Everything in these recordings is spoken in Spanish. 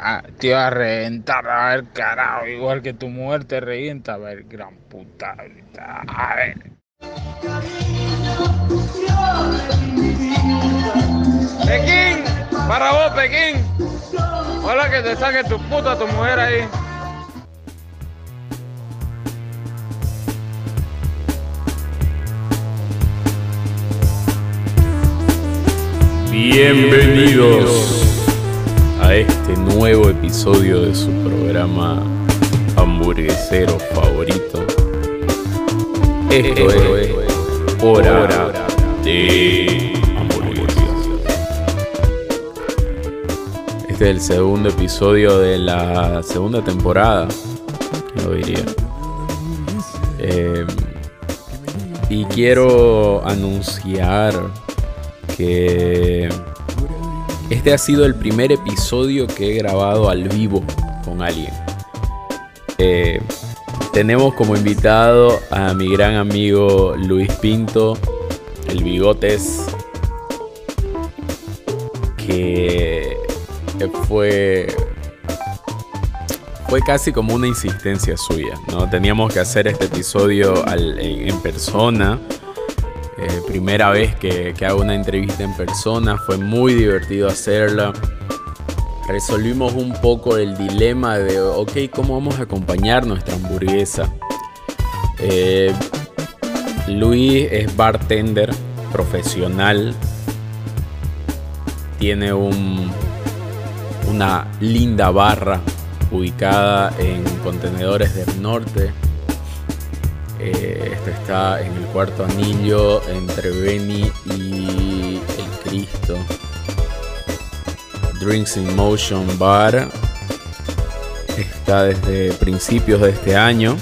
Ah, te iba a reventar, a ver, carajo, igual que tu mujer te revienta, a ver, gran puta. A ver. Pekín, para vos, Pekín. Hola que te saque tu puta tu mujer ahí. Bienvenidos a este nuevo episodio de su programa hamburguesero favorito. Esto es Hora de Hamburguesas. Este es el segundo episodio de la segunda temporada, lo diría. Eh, y quiero anunciar que este ha sido el primer episodio que he grabado al vivo con alguien. Eh, tenemos como invitado a mi gran amigo Luis Pinto, el Bigotes, que fue fue casi como una insistencia suya, ¿no? Teníamos que hacer este episodio en, persona. Eh, primera vez que, hago una entrevista en persona, fue muy divertido hacerla resolvimos un poco el dilema de, ok, ¿cómo vamos a acompañar nuestra hamburguesa? Eh, Luis es bartender profesional, tiene un, una linda barra ubicada en Contenedores del Norte. Eh, esto está en el cuarto anillo entre Beni y el Cristo. Drinks in Motion Bar. Está desde principios de este año.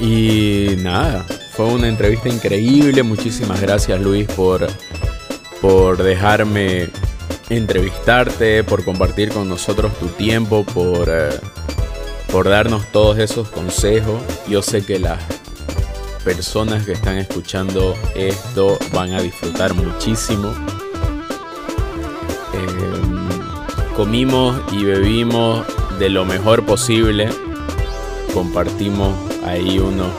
Y nada, fue una entrevista increíble. Muchísimas gracias Luis por, por dejarme entrevistarte, por compartir con nosotros tu tiempo, por, eh, por darnos todos esos consejos. Yo sé que las personas que están escuchando esto van a disfrutar muchísimo comimos y bebimos de lo mejor posible. Compartimos ahí unos,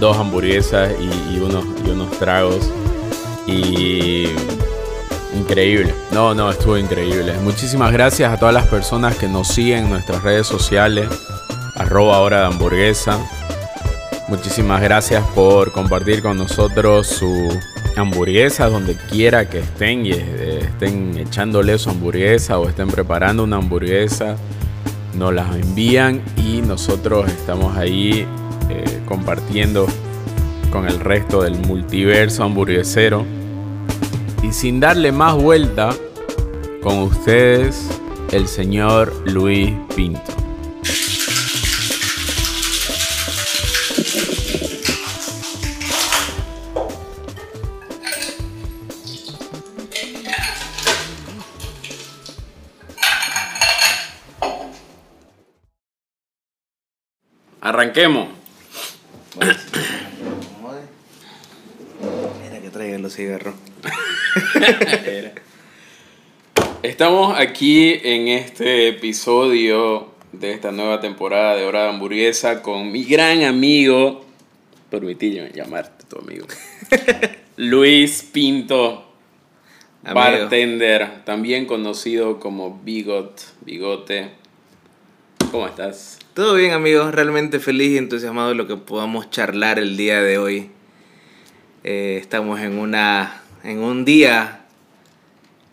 dos hamburguesas y, unos, y unos tragos. Y increíble. No, no, estuvo increíble. Muchísimas gracias a todas las personas que nos siguen en nuestras redes sociales. Arroba hora de hamburguesa. Muchísimas gracias por compartir con nosotros su hamburguesas donde quiera que estén y eh, estén echándole su hamburguesa o estén preparando una hamburguesa, nos las envían y nosotros estamos ahí eh, compartiendo con el resto del multiverso hamburguesero. Y sin darle más vuelta, con ustedes el señor Luis Pinto. Arranquemos. Mira que traigan los cigarros. Estamos aquí en este episodio de esta nueva temporada de Hora de Hamburguesa con mi gran amigo, permitíme llamarte tu amigo, Luis Pinto, bartender, también conocido como Bigot, Bigote. ¿Cómo estás? Todo bien amigos, realmente feliz y entusiasmado de lo que podamos charlar el día de hoy. Eh, estamos en, una, en un día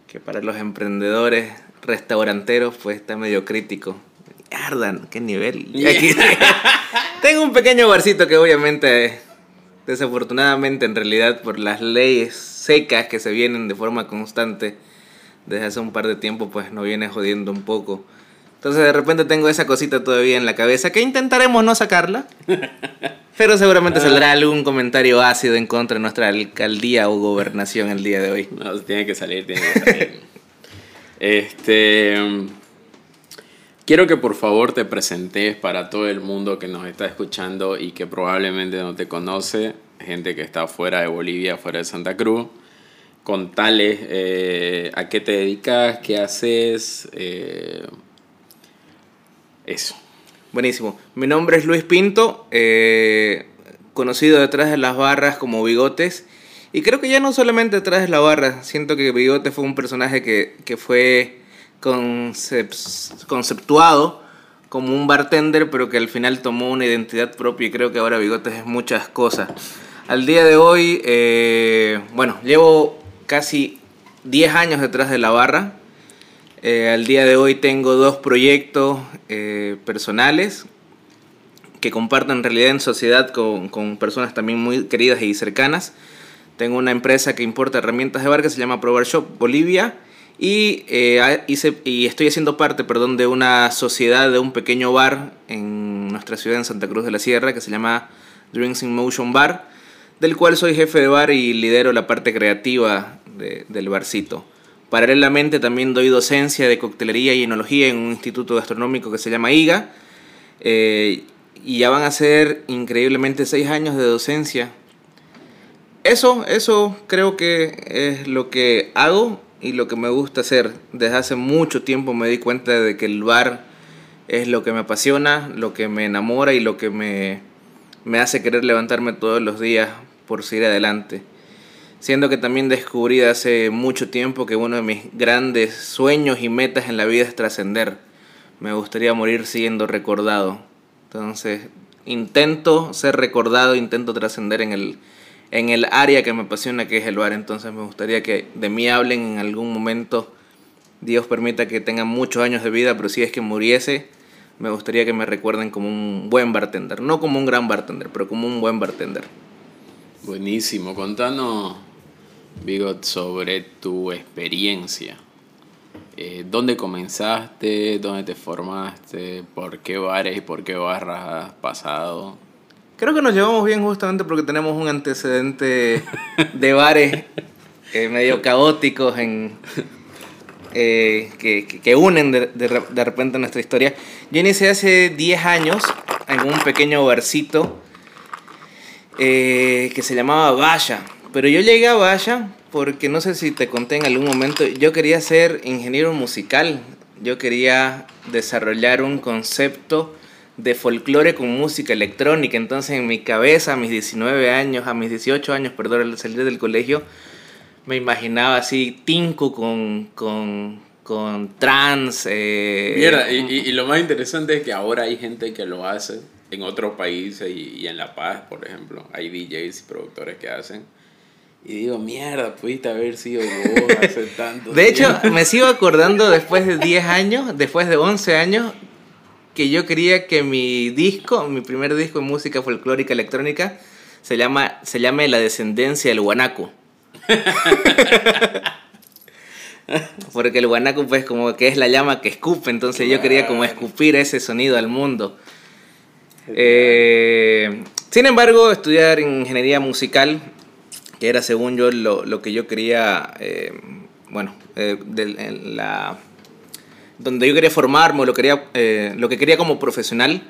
que para los emprendedores restauranteros pues está medio crítico. Ardan, qué nivel. tengo un pequeño barcito que obviamente, desafortunadamente en realidad por las leyes secas que se vienen de forma constante desde hace un par de tiempo pues nos viene jodiendo un poco. Entonces de repente tengo esa cosita todavía en la cabeza que intentaremos no sacarla. Pero seguramente saldrá algún comentario ácido en contra de nuestra alcaldía o gobernación el día de hoy. No, tiene que salir, tiene que salir. este. Quiero que por favor te presentes para todo el mundo que nos está escuchando y que probablemente no te conoce, gente que está fuera de Bolivia, fuera de Santa Cruz. contales eh, a qué te dedicas, qué haces, eh, eso. Buenísimo. Mi nombre es Luis Pinto, eh, conocido detrás de las barras como Bigotes. Y creo que ya no solamente detrás de la barra, siento que Bigotes fue un personaje que, que fue conceptuado como un bartender, pero que al final tomó una identidad propia y creo que ahora Bigotes es muchas cosas. Al día de hoy, eh, bueno, llevo casi 10 años detrás de la barra. Eh, al día de hoy tengo dos proyectos eh, personales que comparto en realidad en sociedad con, personas también muy queridas y cercanas. Tengo una empresa que importa herramientas de bar que se llama Probar Shop Bolivia y, eh, y estoy haciendo parte perdón, de una sociedad de un pequeño bar en nuestra ciudad, en Santa Cruz de la Sierra, que se llama Drinks in Motion Bar, del cual soy jefe de bar y lidero la parte creativa del barcito. Paralelamente también doy docencia de coctelería y enología en un instituto gastronómico que se llama IGA. Eh, y ya van a ser increíblemente seis años de docencia. Eso, eso creo que es lo que hago y lo que me gusta hacer. Desde hace mucho tiempo me di cuenta de que el bar es lo que me apasiona, lo que me enamora y lo que me, me hace querer levantarme todos los días por seguir adelante. Siendo que también descubrí hace mucho tiempo que uno de mis grandes sueños y metas en la vida es trascender. Me gustaría morir siendo recordado. Entonces, intento ser recordado, intento trascender en el, en el área que me apasiona, que es el bar. Entonces me gustaría que de mí hablen en algún momento. Dios permita que tenga muchos años de vida, pero si es que muriese, me gustaría que me recuerden como un buen bartender. No como un gran bartender, pero como un buen bartender. Buenísimo. Contanos, Bigot, sobre tu experiencia. Eh, ¿Dónde comenzaste? ¿Dónde te formaste? ¿Por qué bares y por qué barras has pasado? Creo que nos llevamos bien justamente porque tenemos un antecedente de bares eh, medio caóticos en, eh, que, que, unen de, de, repente nuestra historia. Yo inicié hace 10 años en un pequeño barcito que se llamaba Vaya. Pero yo llegué a Vaya porque no sé si te conté en algún momento, yo quería ser ingeniero musical. Yo quería desarrollar un concepto de folclore con música electrónica. Entonces en mi cabeza, a mis 19 años, a mis 18 años, perdón, al salir del colegio, me imaginaba así Tinko con, con, con trans. Eh, Mira, y, lo más interesante es que ahora hay gente que lo hace en otros países y, en La Paz, por ejemplo. Hay DJs y productores que hacen. Y digo, mierda, pudiste haber sido vos hace tanto De hecho, me sigo acordando después de 10 años, después de 11 años, que yo quería que mi disco, mi primer disco de música folclórica electrónica, se, llama, se llame La descendencia del guanaco. Porque el guanaco pues como que es la llama que escupe, entonces yo quería como escupir ese sonido al mundo. Eh, sin embargo, estudiar ingeniería musical, que era según yo lo, lo que yo quería, eh, bueno, eh, de, la donde yo quería formarme, lo, quería, eh, lo que quería como profesional,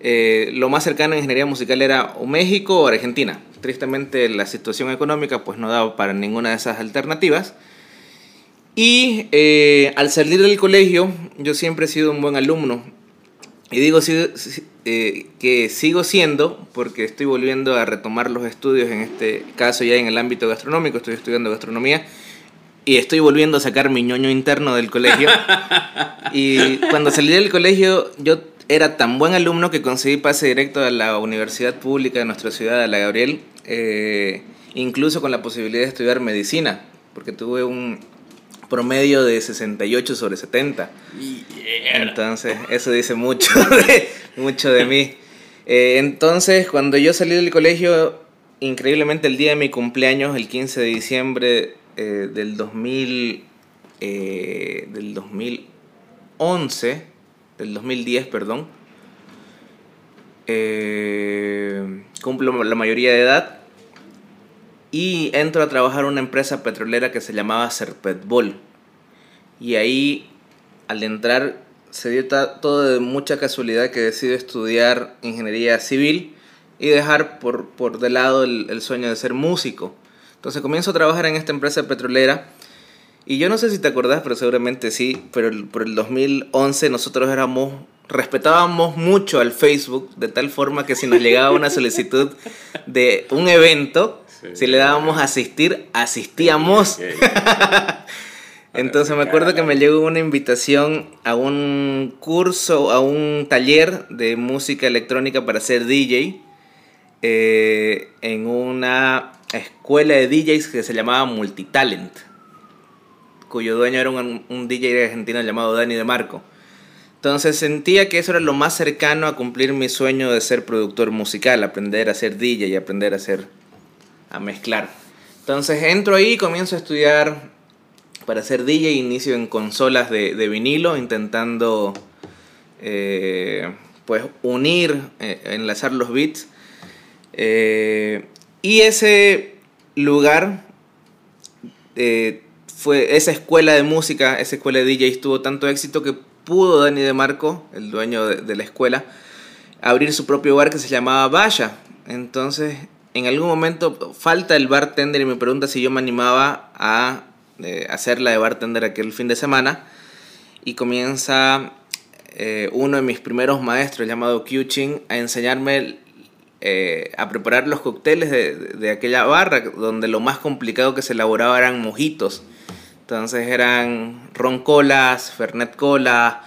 eh, lo más cercano en ingeniería musical era o México o Argentina. Tristemente la situación económica pues no daba para ninguna de esas alternativas. Y eh, al salir del colegio yo siempre he sido un buen alumno. Y digo que sigo siendo porque estoy volviendo a retomar los estudios, en este caso ya en el ámbito gastronómico, estoy estudiando gastronomía y estoy volviendo a sacar mi ñoño interno del colegio. y cuando salí del colegio, yo era tan buen alumno que conseguí pase directo a la universidad pública de nuestra ciudad, a la Gabriel, eh, incluso con la posibilidad de estudiar medicina, porque tuve un promedio de 68 sobre 70. Entonces, eso dice mucho de, mucho de mí. Eh, entonces, cuando yo salí del colegio, increíblemente el día de mi cumpleaños, el 15 de diciembre eh, del 2000, eh, del 2011, del 2010, perdón, eh, cumplo la mayoría de edad y entro a trabajar en una empresa petrolera que se llamaba Serpetbol. Y ahí, al entrar, se dio todo de mucha casualidad que decido estudiar ingeniería civil y dejar por, por de lado el, sueño de ser músico. Entonces comienzo a trabajar en esta empresa petrolera. Y yo no sé si te acordás, pero seguramente sí, pero por el 2011 nosotros éramos, respetábamos mucho al Facebook, de tal forma que si nos llegaba una solicitud de un evento, Sí. si le dábamos a asistir, asistíamos. Entonces me acuerdo que me llegó una invitación a un curso, a un taller de música electrónica para ser DJ eh, en una escuela de DJs que se llamaba Multitalent, cuyo dueño era un, un DJ argentino llamado Dani De Marco. Entonces sentía que eso era lo más cercano a cumplir mi sueño de ser productor musical, aprender a ser DJ y aprender a hacer, a mezclar. Entonces entro ahí, comienzo a estudiar para ser DJ, inicio en consolas de, vinilo, intentando eh, pues unir, eh, enlazar los beats. Eh, y ese lugar, fue esa escuela de música, esa escuela de DJs tuvo tanto éxito que pudo Dani De Marco, el dueño de, de la escuela, abrir su propio bar que se llamaba Vaya. Entonces, en algún momento falta el bartender y me pregunta si yo me animaba a eh, hacerla de bartender aquel fin de semana. Y comienza eh, uno de mis primeros maestros, llamado Kyuchin, a enseñarme eh, a preparar los cócteles de, de- de aquella barra, donde lo más complicado que se elaboraba eran mojitos. Entonces eran ron colas, fernet cola,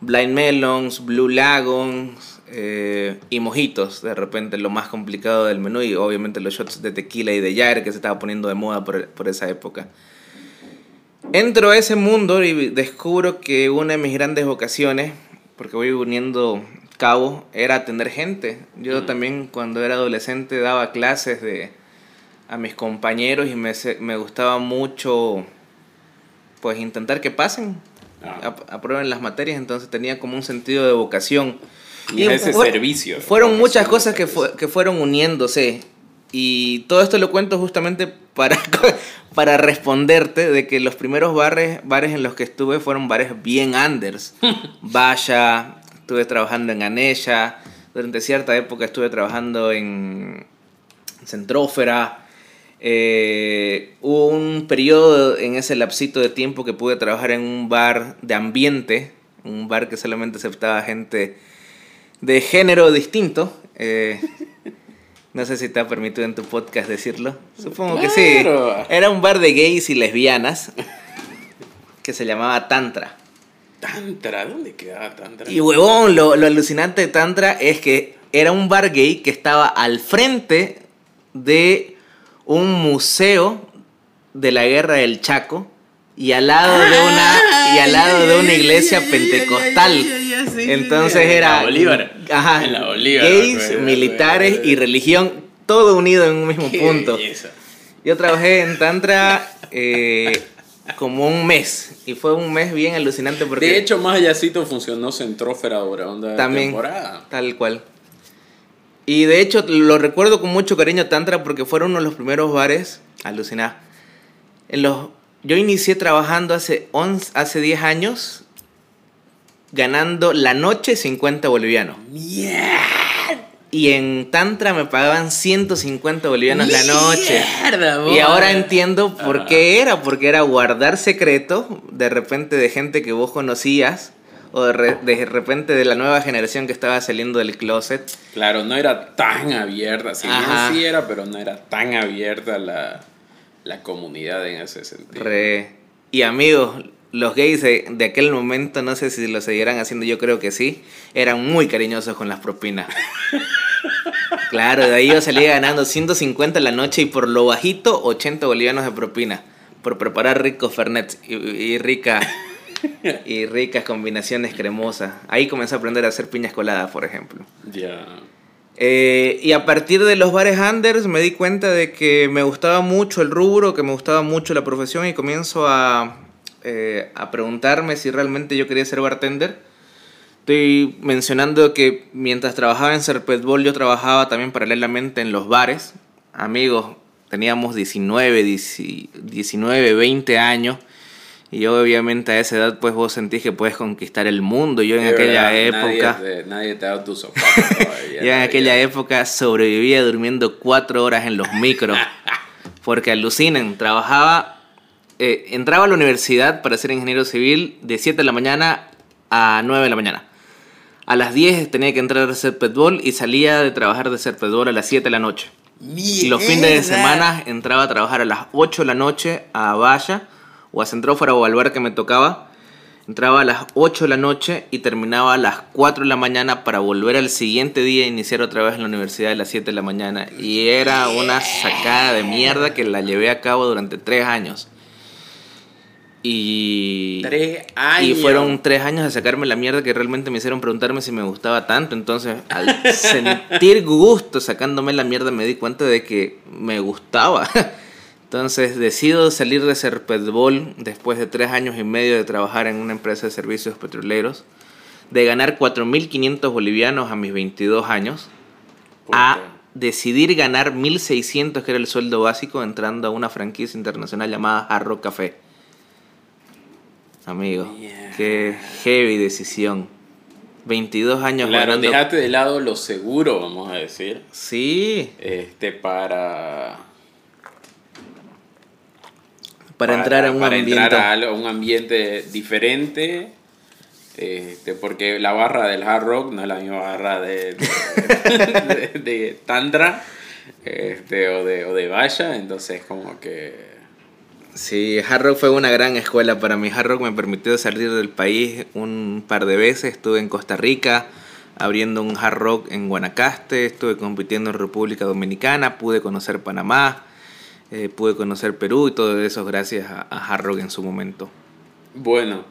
blind melons, blue lagons eh, y mojitos. De repente lo más complicado del menú y obviamente los shots de tequila y de Jair que se estaba poniendo de moda por, por esa época. Entro a ese mundo y descubro que una de mis grandes vocaciones, porque voy uniendo cabos, era atender gente. Yo Mm. también cuando era adolescente daba clases de, a mis compañeros y me, se- me gustaba mucho pues intentar que pasen, Ah. ap- aprueben las materias, entonces tenía como un sentido de vocación. Y ese fue- servicio. Fueron muchas cosas que, que fueron uniéndose. Y todo esto lo cuento justamente para, para responderte de que los primeros bares, bares en los que estuve fueron bares bien unders. Vaya, estuve trabajando en Anella, durante cierta época estuve trabajando en Centrófera. Eh, hubo un periodo en ese lapsito de tiempo que pude trabajar en un bar de ambiente, un bar que solamente aceptaba gente de género distinto. eh, no sé si te ha permitido en tu podcast decirlo. Supongo que sí. Era un bar de gays y lesbianas que se llamaba Tantra. Tantra, ¿dónde quedaba Tantra? Y huevón, lo, lo alucinante de Tantra es que era un bar gay que estaba al frente de un museo de la guerra del Chaco y al lado de una y al lado de una iglesia pentecostal. Entonces En era la Bolívar. ajá, En la Bolívar, gays, militares y religión todo unido en un mismo Qué punto. belleza. Yo trabajé en Tantra eh, como un mes y fue un mes bien alucinante porque De hecho, más allácito funcionó Centrófera durante la También. temporada. Tal cual. Y de hecho lo recuerdo con mucho cariño Tantra porque fueron uno de los primeros bares, alucinar. En los, yo inicié trabajando hace, 11, hace 10 años ganando la noche 50 bolivianos. Y en Tantra me pagaban 150 bolivianos la noche. Mierda, Y ahora entiendo por qué era, porque era guardar secreto de repente de gente que vos conocías o de, re- de repente de la nueva generación que estaba saliendo del closet. Claro, no era tan abierta. Ajá. sí era, pero no era tan abierta la, la comunidad en ese sentido. Re- Y amigos, los gays de, de aquel momento, no sé si lo seguirán haciendo, yo creo que sí, eran muy cariñosos con las propinas. claro, de ahí yo salía ganando 150 la noche y por lo bajito 80 bolivianos de propina. Por preparar ricos fernets y, y rica y ricas combinaciones cremosas. Ahí comencé a aprender a hacer piñas coladas, por ejemplo. Ya. Eh, y a partir de los bares Anders me di cuenta de que me gustaba mucho el rubro, que me gustaba mucho la profesión y comienzo a, eh, a preguntarme si realmente yo quería ser bartender. Estoy mencionando que mientras trabajaba en Serpetbol yo trabajaba también paralelamente en los bares. Amigos, teníamos 19, 10 19, 20 años. Y obviamente a esa edad pues vos sentís que puedes conquistar el mundo. Yo en Es aquella verdad, época... Nadie te, nadie te da tus zapatos todavía. Ya en nadie. aquella época sobrevivía durmiendo cuatro horas en los micros. Porque alucinen, trabajaba, eh, entraba a la universidad para ser ingeniero civil de 7 de la mañana a 9 de la mañana. A las 10 tenía que entrar a hacer petbol y salía de trabajar de hacer petbol a las 7 de la noche. Y los fines de semana entraba a trabajar a las 8 de la noche a Valla o a Centrófora o al bar que me tocaba. Entraba a las 8 de la noche y terminaba a las 4 de la mañana para volver al siguiente día e iniciar otra vez en la universidad a las 7 de la mañana. Y era una sacada de mierda que la llevé a cabo durante 3 años. Y, Tres años. y fueron tres años de sacarme la mierda que realmente me hicieron preguntarme si me gustaba tanto. Entonces, al sentir gusto sacándome la mierda, me di cuenta de que me gustaba. Entonces, decido salir de Serpetbol después de tres años y medio de trabajar en una empresa de servicios petroleros, de ganar 4.500 bolivianos a mis 22 años, a decidir ganar 1.600, que era el sueldo básico, entrando a una franquicia internacional llamada Harrow Café. Amigo, qué heavy decisión. 22 años Claro, ganando- dejaste de lado lo seguro, vamos a decir. Sí, Este, para. para, entrar en un para ambiente. entrar a algo- un ambiente diferente. Este, porque la barra del hard rock no es la misma barra de, de, de- de Tantra este, o, de, o de Valla, entonces como que... Sí, Hard Rock fue una gran escuela para mí. Hard Rock me permitió salir del país un par de veces. Estuve en Costa Rica abriendo un Hard Rock en Guanacaste. Estuve compitiendo en República Dominicana. Pude conocer Panamá. eh, pude conocer Perú y todo eso gracias a, a Hard Rock en su momento. Bueno,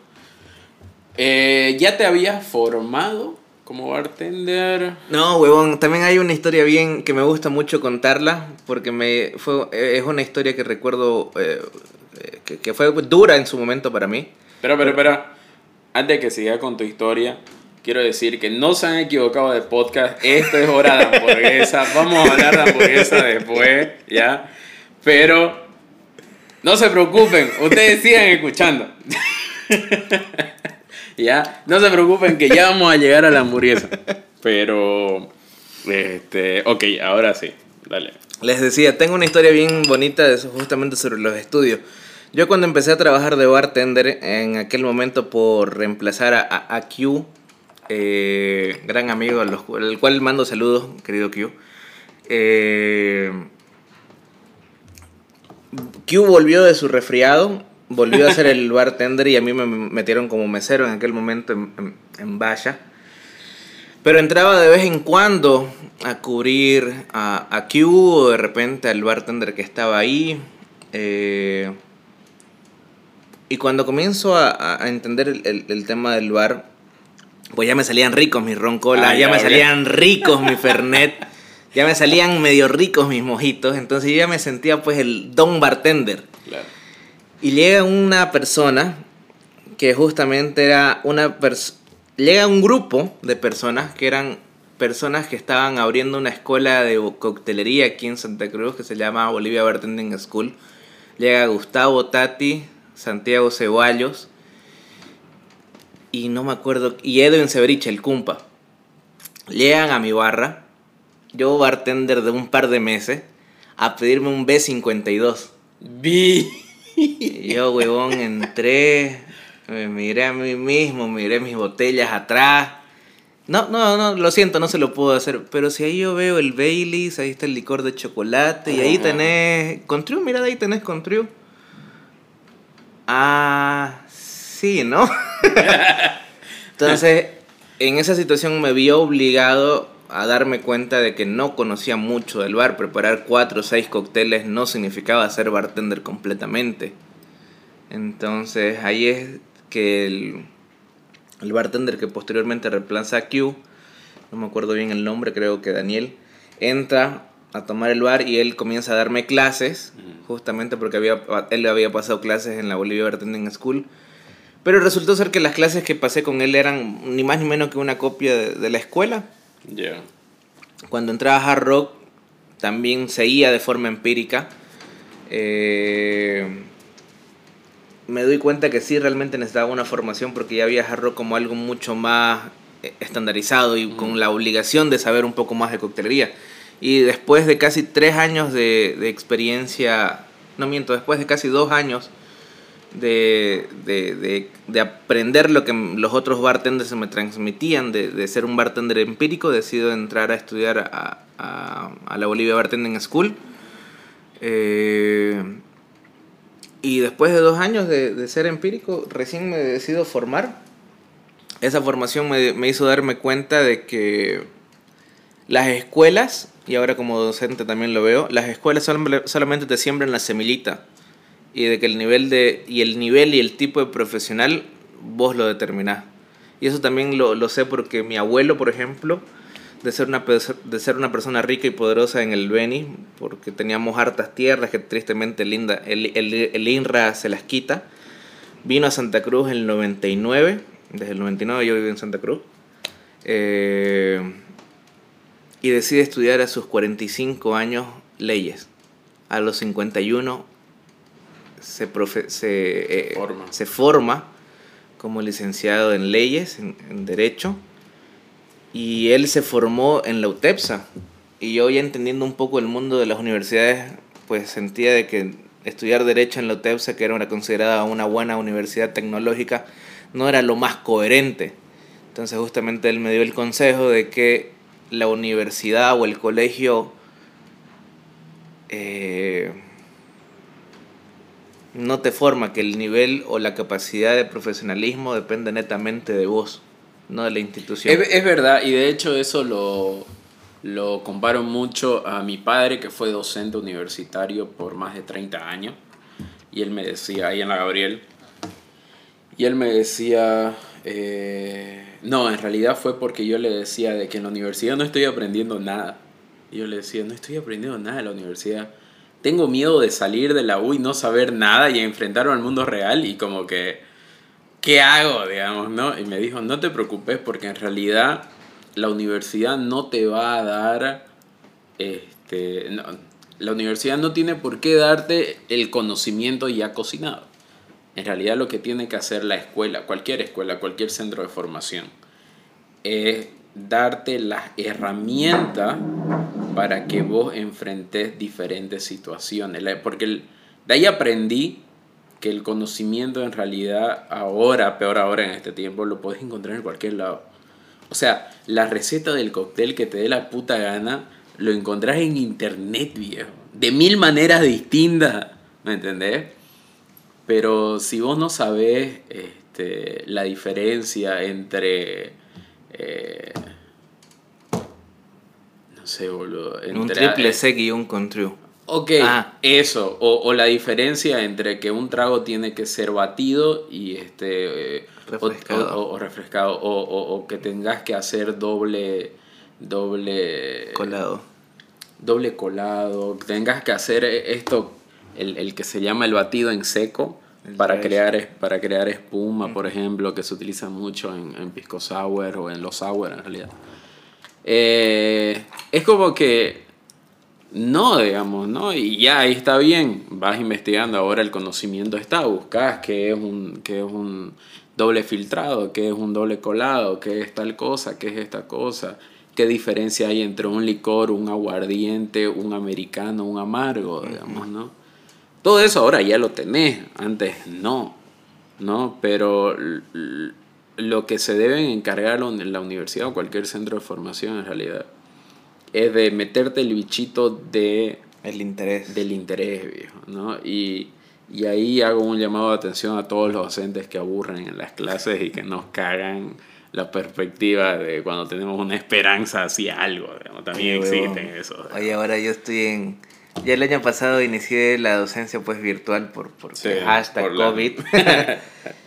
eh, ¿ya te habías formado como bartender? No, huevón, también hay una historia bien que me gusta mucho contarla porque me fue es una historia que recuerdo eh, eh, que, que fue dura en su momento para mí. Pero, pero, pero, antes de que siga con tu historia, quiero decir que no se han equivocado de podcast. Esto es hora de hamburguesa. Vamos a hablar de hamburguesa después, ¿ya? Pero, no se preocupen, ustedes sigan escuchando. ¿Ya? No se preocupen que ya vamos a llegar a la hamburguesa. Pero, este, ok, ahora sí, dale. Les decía, tengo una historia bien bonita de eso, justamente sobre los estudios. Yo cuando empecé a trabajar de bartender, en aquel momento por reemplazar a, a- Q, eh, gran amigo, al al cual mando saludos, querido Q. eh, Q volvió de su resfriado, volvió a ser el bartender y a mí me metieron como mesero en aquel momento en, en, en Valla. Pero entraba de vez en cuando a cubrir a, a Q o de repente al bartender que estaba ahí. eh, y cuando comienzo a, a- entender el, el- el tema del bar, pues ya me salían ricos mis roncolas, Ah, ya ya, me salían ricos mi fernet, ya me salían medio ricos mis mojitos. Entonces yo ya me sentía pues el don bartender. Claro. Y llega una persona que justamente era una persona... Llega un grupo de personas que eran personas que estaban abriendo una escuela de coctelería aquí en Santa Cruz que se llama Bolivia Bartending School. Llega Gustavo Tati, Santiago Ceballos y no me acuerdo, y Edwin Severiche, el cumpa. Llegan a mi barra, yo bartender de un par de meses, a pedirme un B52. Vi. Y yo, huevón, entré, me miré a mí mismo, miré mis botellas atrás. No, no, no, lo siento, no se lo puedo hacer. Pero si ahí yo veo el Baileys, ahí está el licor de chocolate, y ahí tenés. Contriu, mira, ahí tenés Contriu. Ah, sí, ¿no? Entonces, en esa situación me vi obligado a darme cuenta de que no conocía mucho del bar. Preparar cuatro o seis cócteles no significaba ser bartender completamente. Entonces, ahí es que el, el bartender que posteriormente reemplaza a Q, no me acuerdo bien el nombre, creo que Daniel, entra a tomar el bar y él comienza a darme clases, justamente porque había, él había pasado clases en la Bolivia Bartending School. Pero resultó ser que las clases que pasé con él eran ni más ni menos que una copia de, de la escuela. Ya. Cuando entraba a Hard Rock también seguía de forma empírica. Eh, me doy cuenta que sí realmente necesitaba una formación porque ya había Hard Rock como algo mucho más eh, estandarizado y con la obligación de saber un poco más de coctelería. Y después de casi tres años de, de experiencia no miento, después de casi dos años de, de, de, aprender lo que los otros bartenders me transmitían, de, de, ser un bartender empírico, decido entrar a estudiar a, a, la Bolivia Bartending School. Eh, y después de dos años de, de, ser empírico, recién me decido formar. Esa formación me, me hizo darme cuenta de que las escuelas, y ahora como docente también lo veo, las escuelas solamente te siembran la semillita y de que el nivel de y el nivel y el tipo de profesional vos lo determinás. Y eso también lo, lo sé porque mi abuelo, por ejemplo, de ser, una, de ser una persona rica y poderosa en el Beni, porque teníamos hartas tierras que tristemente linda, el, el, el INRA se las quita, vino a Santa Cruz en el 99, desde el 99 yo vivo en Santa Cruz, eh, y decide estudiar a sus 45 años leyes. A los 51 se, profe se, eh, forma. se forma como licenciado en leyes, en, en, derecho, y él se formó en la UTEPSA. Y yo ya entendiendo un poco el mundo de las universidades, pues sentía de que estudiar derecho en la UTEPSA, que era una considerada una buena universidad tecnológica, no era lo más coherente. Entonces justamente él me dio el consejo de que la universidad o el colegio eh, no te forma, que el nivel o la capacidad de profesionalismo depende netamente de vos, no de la institución. Es, verdad, y de hecho eso lo, lo comparo mucho a mi padre, que fue docente universitario por más de 30 años, y él me decía, ahí en la Gabriel, y él me decía, eh, no, en realidad fue porque yo le decía de que en la universidad no estoy aprendiendo nada. Yo le decía, no estoy aprendiendo nada en la universidad tengo miedo de salir de la U y no saber nada y enfrentarme al mundo real y como que, ¿qué hago? Digamos, ¿no? Y me dijo, no te preocupes porque en realidad la universidad no te va a dar, este, no, la universidad no tiene por qué darte el conocimiento ya cocinado. En realidad lo que tiene que hacer la escuela, cualquier escuela, cualquier centro de formación, es darte las herramientas para que vos enfrentes diferentes situaciones. Porque de ahí aprendí que el conocimiento en realidad ahora, peor ahora en este tiempo, lo podés encontrar en cualquier lado. O sea, la receta del cóctel que te dé la puta gana, lo encontrás en internet, viejo. De mil maneras distintas, ¿me entendés? Pero si vos no sabés este, la diferencia entre eh, sé, boludo. Entre, un triple sec y un control. Ok, ah. eso. O, o, la diferencia entre que un trago tiene que ser batido y este. refrescado. O, o, refrescado. O, que tengas que hacer doble. Doble. Colado. Doble colado. Tengas que hacer esto. El, el que se llama el batido en seco para crear, para crear espuma, por ejemplo, que se utiliza mucho en, en pisco sour o en los sour en realidad. Eh, es como que no, digamos, ¿no? Y ya ahí está bien, vas investigando, ahora el conocimiento está, buscas qué es un, qué es un doble filtrado, qué es un doble colado, qué es tal cosa, qué es esta cosa, qué diferencia hay entre un licor, un aguardiente, un americano, un amargo, digamos, ¿no? Todo eso ahora ya lo tenés, antes no, ¿no? Pero lo que se deben encargar en la universidad o cualquier centro de formación en realidad es de meterte el bichito de el interés del interés viejo no y, y ahí hago un llamado de atención a todos los docentes que aburren en las clases y que nos cagan la perspectiva de cuando tenemos una esperanza hacia algo digamos. también sí, existen eso oye ahora yo estoy en ya el año pasado inicié la docencia pues virtual por, por sí, hashtag por COVID.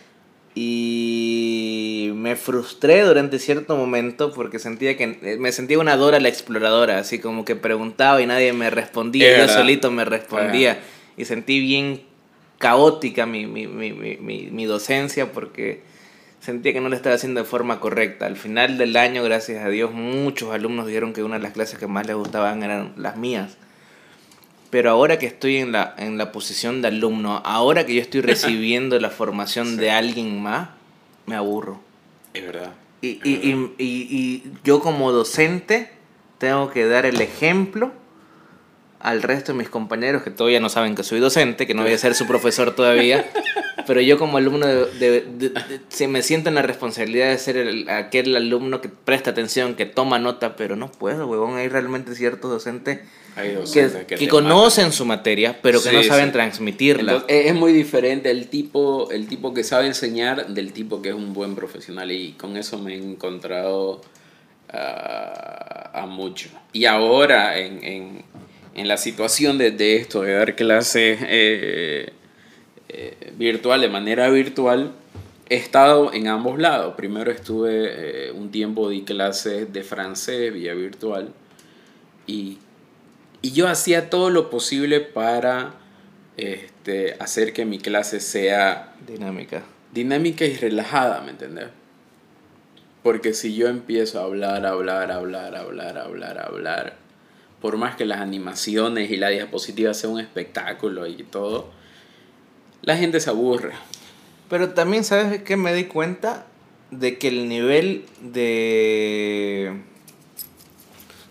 y me frustré durante cierto momento porque sentía que eh, me sentía una Dora la exploradora, así como que preguntaba y nadie me respondía, yo solito me respondía. Y sentí bien caótica mi, mi, mi, mi, mi docencia porque sentía que no lo estaba haciendo de forma correcta. Al final del año, gracias a Dios, muchos alumnos dijeron que una de las clases que más les gustaban eran las mías pero ahora que estoy en la, en la posición de alumno, ahora que yo estoy recibiendo la formación sí. de alguien más, me aburro. Es verdad. Y, es y, verdad. Y, y, y, yo como docente tengo que dar el ejemplo al resto de mis compañeros que todavía no saben que soy docente, que no voy a ser su profesor todavía, pero yo como alumno de, de- se me siento en la responsabilidad de ser el- aquel alumno que presta atención, que toma nota, pero no puedo, huevón, hay realmente ciertos docentes que, conocen su materia, pero que Sí, no saben sí. transmitirla. Entonces, es muy diferente el tipo, el tipo que sabe enseñar del tipo que es un buen profesional y con eso me he encontrado ah, a mucho. Y ahora en, en- en la situación de, de esto, de dar clases eh, eh, virtual, de manera virtual, he estado en ambos lados. Primero estuve eh, un tiempo, di clases de francés vía virtual y, y yo hacía todo lo posible para este, hacer que mi clase sea Dinámica. dinámica y relajada, ¿me entendés? Porque si yo empiezo a hablar, hablar, hablar, hablar, hablar, hablar, por más que las animaciones y la diapositiva sea un espectáculo y todo, la gente se aburre. Pero también, ¿sabes qué? Me di cuenta de que el nivel de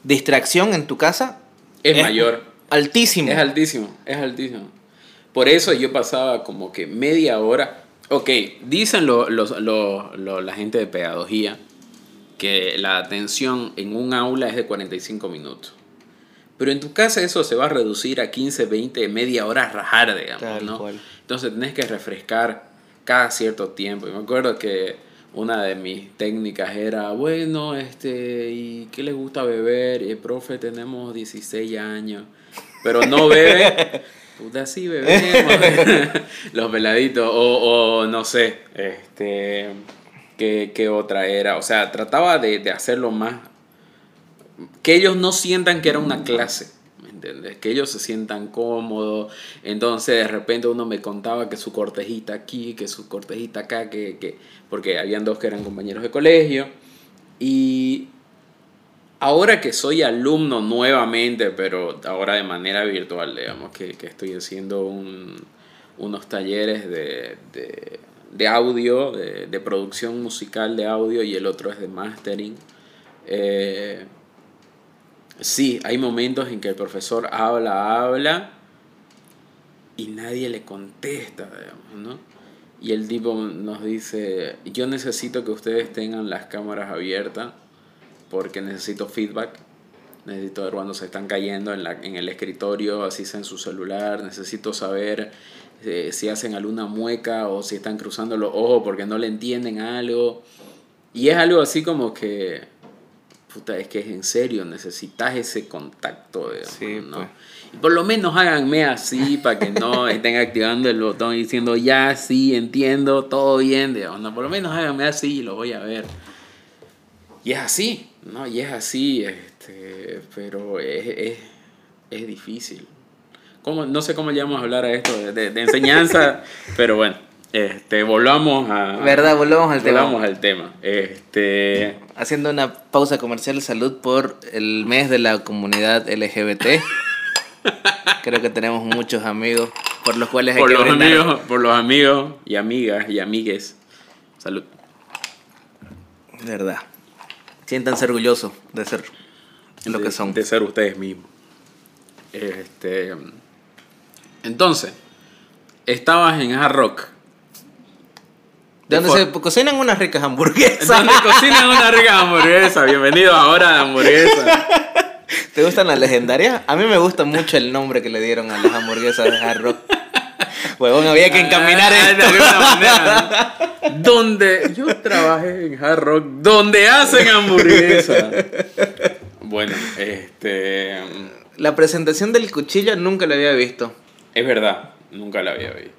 distracción en tu casa Es, mayor. Altísimo. Es altísimo, es altísimo. Por eso yo pasaba como que media hora. Ok, dicen lo- los- lo- lo- la gente de pedagogía que la atención en un aula es de 45 minutos. Pero en tu casa eso se va a reducir a 15, 20, media hora a rajar, digamos, Tal ¿no? cual. Entonces tenés que refrescar cada cierto tiempo. Y me acuerdo que una de mis técnicas era, bueno, este, ¿y qué les gusta beber? Y, profe, tenemos 16 años, pero no bebe. Puta, sí bebemos. Los peladitos. O, o no sé, este, ¿qué, qué otra era? O sea, trataba de, de hacerlo más que ellos no sientan que era una clase, ¿me entiendes? Que ellos se sientan cómodos. Entonces de repente uno me contaba que su cortejita aquí, que su cortejita acá, que, que porque habían dos que eran compañeros de colegio. Y ahora que soy alumno nuevamente, pero ahora de manera virtual, digamos, que, que estoy haciendo un- unos talleres de, de, de audio, de, de producción musical de audio y el otro es de mastering. Eh, sí, hay momentos en que el profesor habla, habla y nadie le contesta, digamos, ¿no? Y el tipo nos dice, yo necesito que ustedes tengan las cámaras abiertas porque necesito feedback. Necesito ver cuando se están cayendo en, la, en el escritorio, así sea en su celular. Necesito saber eh, si hacen alguna mueca o si están cruzando los ojos porque no le entienden algo. Y es algo así como que, puta, es que es en serio, necesitas ese contacto, digamos, Sí, ¿no? pues. Y por lo menos háganme así para que no estén activando el botón diciendo ya, sí, entiendo, todo bien, digamos, ¿no? Por lo menos háganme así y lo voy a ver. Y es así, ¿no? Y es así, este, pero es, es, es difícil. ¿Cómo? No sé cómo le vamos a hablar a esto de, de- de enseñanza, pero bueno, este, volvamos a... ¿Verdad? Volvamos al tema. Volvamos al tema. Este, Haciendo una pausa comercial, salud por el mes de la comunidad LGBT. Creo que tenemos muchos amigos por los cuales hay por que los brindar. amigos, por los amigos y amigas y amigues. Salud. Verdad. Siéntanse orgullosos de ser lo de, que son. de ser ustedes mismos. Este, entonces, estabas en Hard Rock. De donde se cocinan unas ricas hamburguesas. Donde cocinan una rica hamburguesa. Bienvenido ahora a la hamburguesa. ¿Te gustan las legendarias? A mí me gusta mucho el nombre que le dieron a las hamburguesas de Hard Rock. Huevón, había que encaminar Ah, esto. de alguna manera, ¿no? Donde yo trabajé en Hard Rock, donde hacen hamburguesa. Bueno, este. La presentación del cuchillo nunca la había visto. Es verdad, nunca la había visto.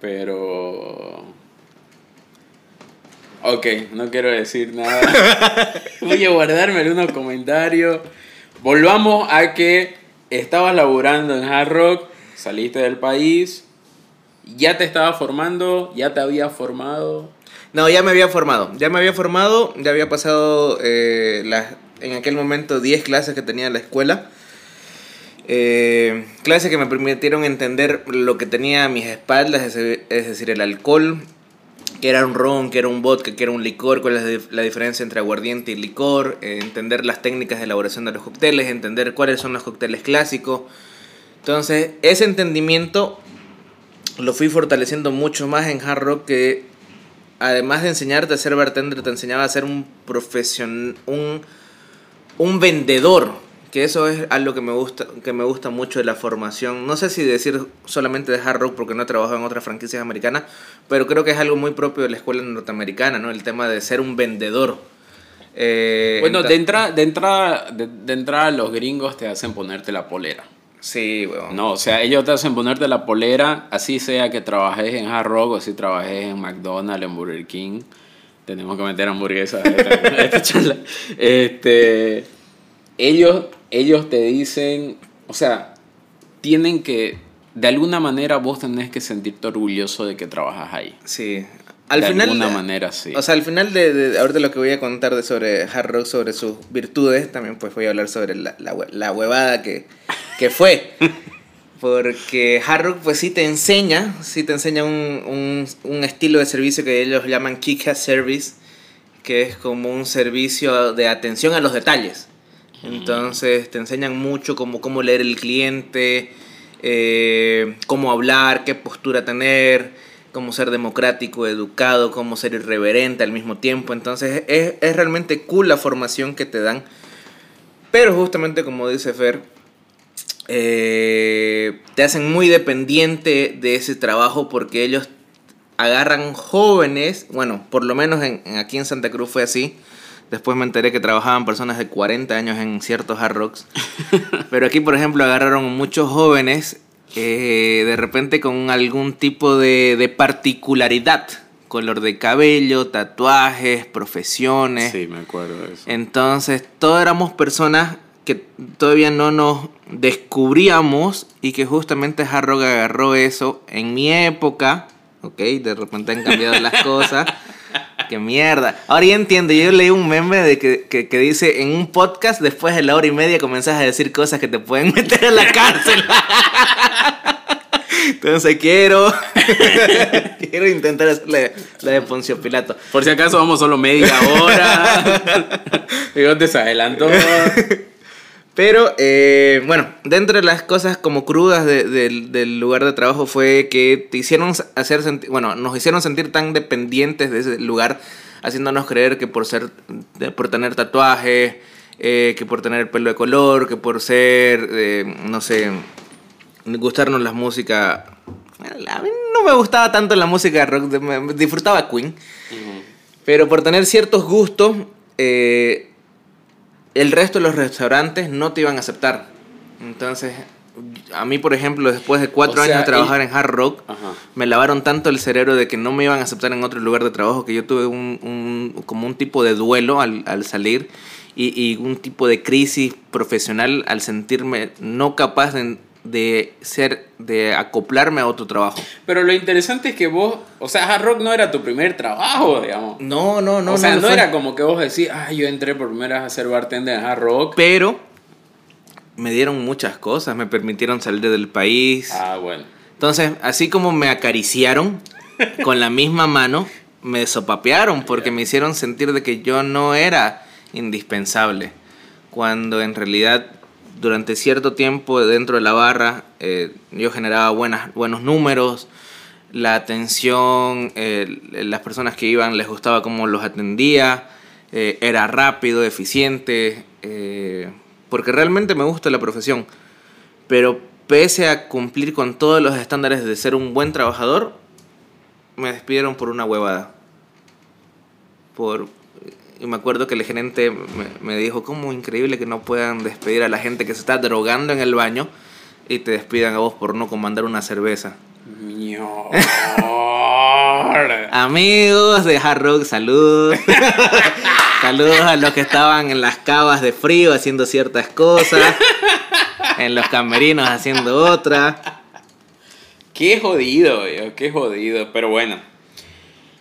Pero. Ok, no quiero decir nada. Voy a guardarme algunos comentarios. Volvamos a que estabas laburando en Hard Rock, saliste del país, ya te estaba formando, ya te había formado. No, ya me había formado. Ya me había formado, ya había pasado eh, en aquel momento 10 clases que tenía en la escuela. Eh, clases que me permitieron entender lo que tenía a mis espaldas, es, es decir, el alcohol, que era un ron, que era un vodka, que era un licor, cuál es la diferencia entre aguardiente y licor, eh, entender las técnicas de elaboración de los cócteles, entender cuáles son los cócteles clásicos. Entonces, ese entendimiento lo fui fortaleciendo mucho más en Hard Rock que además de enseñarte a ser bartender, te enseñaba a ser un profesional, un, un vendedor que eso es algo que me gusta que me gusta mucho de la formación no sé si decir solamente de hard rock porque no he trabajado en otras franquicias americanas pero creo que es algo muy propio de la escuela norteamericana no el tema de ser un vendedor eh, bueno de entrada de entrada de, entrada los gringos te hacen ponerte la polera Sí, weón. No, o sea, ellos te hacen ponerte la polera, así sea que trabajes en Hard Rock o si trabajes en McDonald's, en Burger King. Tenemos que meter hamburguesas a esta charla. Este, ellos ellos te dicen, o sea, tienen que, de alguna manera vos tenés que sentirte orgulloso de que trabajas ahí. Sí. Al de alguna manera, sí. O sea, al final de, de, ahorita lo que voy a contar de sobre Hard Rock, sobre sus virtudes, también pues voy a hablar sobre la, la, la huevada que, que fue. Porque Hard Rock pues sí te enseña, sí te enseña un, un, un estilo de servicio que ellos llaman Kick Service, que es como un servicio de atención a los detalles. Entonces te enseñan mucho como cómo leer el cliente, eh, cómo hablar, qué postura tener, cómo ser democrático, educado, cómo ser irreverente al mismo tiempo. Entonces es, es realmente cool la formación que te dan. Pero justamente como dice Fer, eh, te hacen muy dependiente de ese trabajo porque ellos agarran jóvenes, bueno, por lo menos en, aquí en Santa Cruz fue así, Después me enteré que trabajaban personas de 40 años en ciertos hard rocks. Pero aquí, por ejemplo, agarraron muchos jóvenes eh, de repente con algún tipo de, de, particularidad. Color de cabello, tatuajes, profesiones. Sí, me acuerdo de eso. Entonces, todos éramos personas que todavía no nos descubríamos y que justamente Hard Rock agarró eso en mi época. Ok, de repente han cambiado las cosas. Qué mierda. Ahora ya entiendo. Yo leí un meme de que, que, que, dice: En un podcast, después de la hora y media, comenzás a decir cosas que te pueden meter en la cárcel. Entonces quiero. quiero intentar hacerle la de Poncio Pilato. Por si acaso vamos solo media hora. Digo, te adelantó. Pero eh, bueno, dentro de las cosas como crudas de, de, del lugar de trabajo fue que te hicieron hacer sentir, bueno, nos hicieron sentir tan dependientes de ese lugar, haciéndonos creer que por ser, por tener tatuajes, eh, que por tener pelo de color, que por ser, eh, no sé, gustarnos la música. A mí no me gustaba tanto la música rock, disfrutaba Queen, uh -huh. pero por tener ciertos gustos. Eh, el resto de los restaurantes no te iban a aceptar. Entonces, a mí, por ejemplo, después de cuatro o sea, años de trabajar en Hard Rock, Ajá. me lavaron tanto el cerebro de que no me iban a aceptar en otro lugar de trabajo que yo tuve un, un como un tipo de duelo al, al salir y, y, un tipo de crisis profesional al sentirme no capaz de, de ser, de acoplarme a otro trabajo. Pero lo interesante es que vos, o sea, Hard Rock no era tu primer trabajo, digamos. No, no, no. O sea, no, no era como que vos decís, ah, yo entré por primera vez a ser bartender en Hard Rock. Pero me dieron muchas cosas, me permitieron salir del país. Ah, bueno. Entonces, así como me acariciaron con la misma mano, me sopapearon porque me hicieron sentir de que yo no era indispensable. Cuando en realidad durante cierto tiempo dentro de la barra eh, yo generaba buenas, buenos números, la atención, eh, las personas que iban les gustaba cómo los atendía, eh, era rápido, eficiente, porque realmente me gusta la profesión, pero pese a cumplir con todos los estándares de ser un buen trabajador, me despidieron por una huevada. Por, y me acuerdo que el gerente me, me, dijo, ¿cómo increíble que no puedan despedir a la gente que se está drogando en el baño y te despidan a vos por no comandar una cerveza? Amigos de Hard Rock, saludos. saludos a los que estaban en las cavas de frío haciendo ciertas cosas, en los camerinos haciendo otras. Qué jodido, yo, qué jodido. Pero bueno,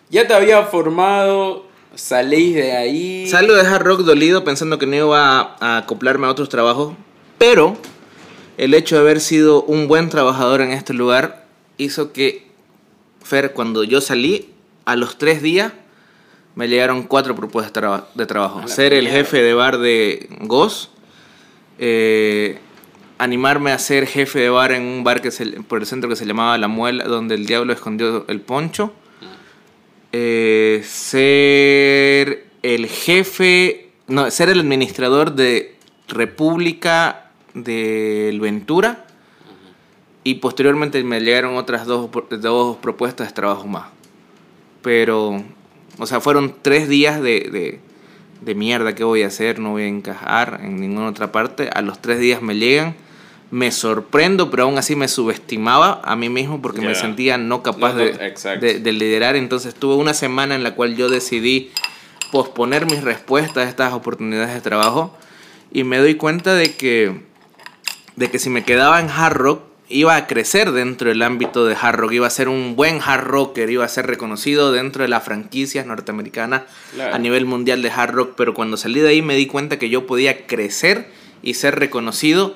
ya te había formado Salís de ahí. Salgo de Hard Rock dolido pensando que no iba a, acoplarme a otros trabajos. Pero el hecho de haber sido un buen trabajador en este lugar hizo que, Fer, cuando yo salí, a los tres días me llegaron cuatro propuestas de, traba- de trabajo. Ser el jefe de bar de Goz, eh, animarme a ser jefe de bar en un bar que se, por el centro que se llamaba La Muela, donde el diablo escondió el poncho. Eh, ser el jefe, no, ser el administrador de República del Ventura. Y posteriormente me llegaron otras dos, dos propuestas de trabajo más. Pero, o sea, fueron tres días de, de, de mierda. ¿Qué voy a hacer? No voy a encajar en ninguna otra parte. A los tres días me llegan. Me sorprendo, pero aún así me subestimaba a mí mismo porque me sentía no capaz No, no, de, de, de liderar. Entonces tuve una semana en la cual yo decidí posponer mis respuestas a estas oportunidades de trabajo y me doy cuenta de que, de que si me quedaba en hard rock iba a crecer dentro del ámbito de hard rock, iba a ser un buen hard rocker, iba a ser reconocido dentro de las franquicias norteamericanas Claro. a nivel mundial de hard rock, pero cuando salí de ahí me di cuenta que yo podía crecer y ser reconocido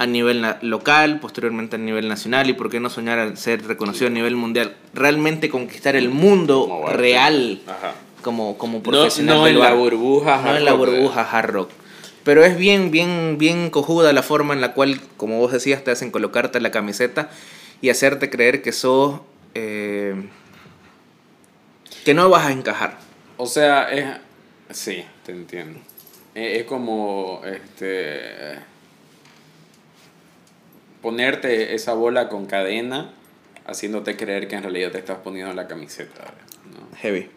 a nivel local, posteriormente a nivel nacional y por qué no soñar a ser reconocido a nivel mundial, realmente conquistar el mundo Como real Ajá. como, como No, profesional no del en la burbuja. no hard en la rock, burbuja hard rock. Pero es bien, bien, bien cojuda la forma en la cual, como vos decías, te hacen colocarte la camiseta y hacerte creer que sos... eh, que no vas a encajar. O sea, es. Sí, te entiendo. Es como. Este. Ponerte esa bola con cadena, haciéndote creer que en realidad te estás poniendo la camiseta. ¿no? Heavy.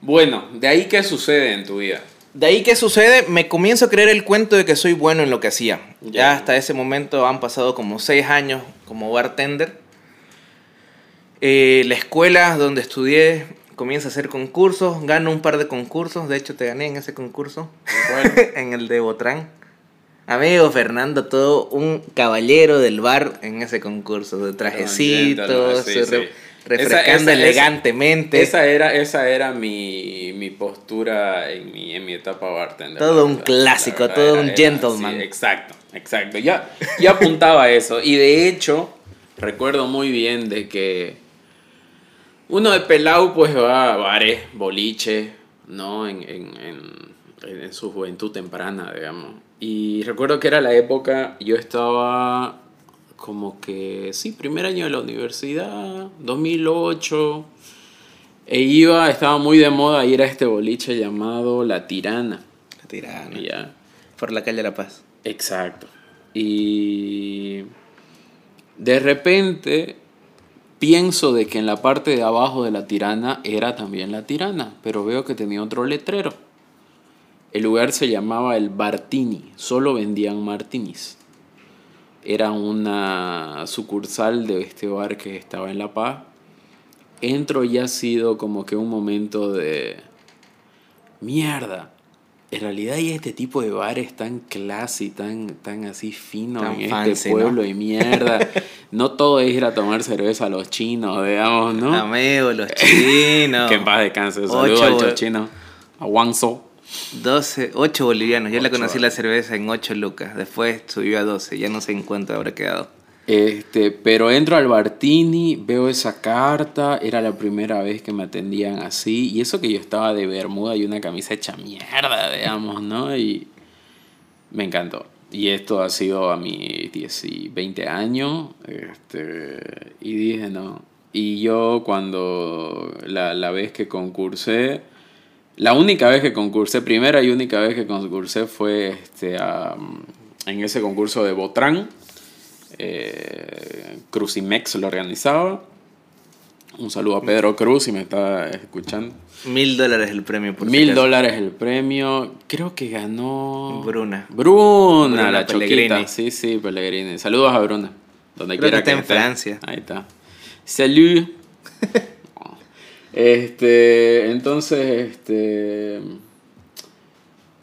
Bueno, de ahí qué sucede en tu vida. De ahí que sucede, me comienzo a creer el cuento de que soy bueno en lo que hacía. Ya, Ya. hasta ese momento han pasado como seis años como bartender. Eh, la escuela donde estudié comienza a hacer concursos, gano un par de concursos, de hecho te gané en ese concurso, en el de Botrán. Amigo Fernando, todo un caballero del bar en ese concurso, de trajecitos, gentleman, sí, re- sí. refrescando Esa- esa- elegantemente. Esa era, esa era mi, mi postura en mi, en mi etapa bartender. Todo un clásico, todo un era- gentleman. sí, exacto, exacto. Ya, ya apuntaba a eso. Y de hecho, recuerdo muy bien de que uno de Pelau pues va a bares, boliche, ¿no? En, en, en, en su juventud temprana, digamos. Y recuerdo que era la época, yo estaba como que, sí, primer año de la universidad, 2008. E iba, estaba muy de moda ir a este boliche llamado La Tirana. La tirana. Ya. Por la calle La Paz. Exacto. Y de repente pienso de que en la parte de abajo de la tirana era también la tirana, pero veo que tenía otro letrero. El lugar se llamaba el Bartini, solo vendían martinis. Era una sucursal de este bar que estaba en La Paz. Entro y ha sido como que un momento de mierda. En realidad hay este tipo de bares tan classy, tan, tan así fino Tan en fancy, este pueblo ¿no? de mierda. No todo es ir a tomar cerveza a los chinos, digamos, ¿no? Amigo, los chinos. Que en paz descanse. Saludos al chochino. A Wanzo. 12, 8 bolivianos. Yo le Ocho, conocí la cerveza en 8 lucas. Después subió a 12. Ya no sé en cuánto habrá quedado. Este, pero entro al Bartini, veo esa carta, era la primera vez que me atendían así, y eso que yo estaba de bermuda y una camisa hecha mierda, digamos, ¿no? Y me encantó. Y esto ha sido a mis 10 y 20 años, este, y dije, no. Y yo cuando la, la vez que concursé, la única vez que concursé, primera y única vez que concursé fue este, en ese concurso de Botrán. Eh, Crucimex lo organizaba. Un saludo a Pedro Cruz si me está escuchando. Mil dólares el premio por Mil dólares el premio. Creo que ganó. Bruna. Bruna, Bruna la Pellegrini. choquita. Sí, sí, Pellegrini. Saludos a Bruna. Donde Creo quiera que está en esté. Francia. Ahí está. Salud. este, entonces, este.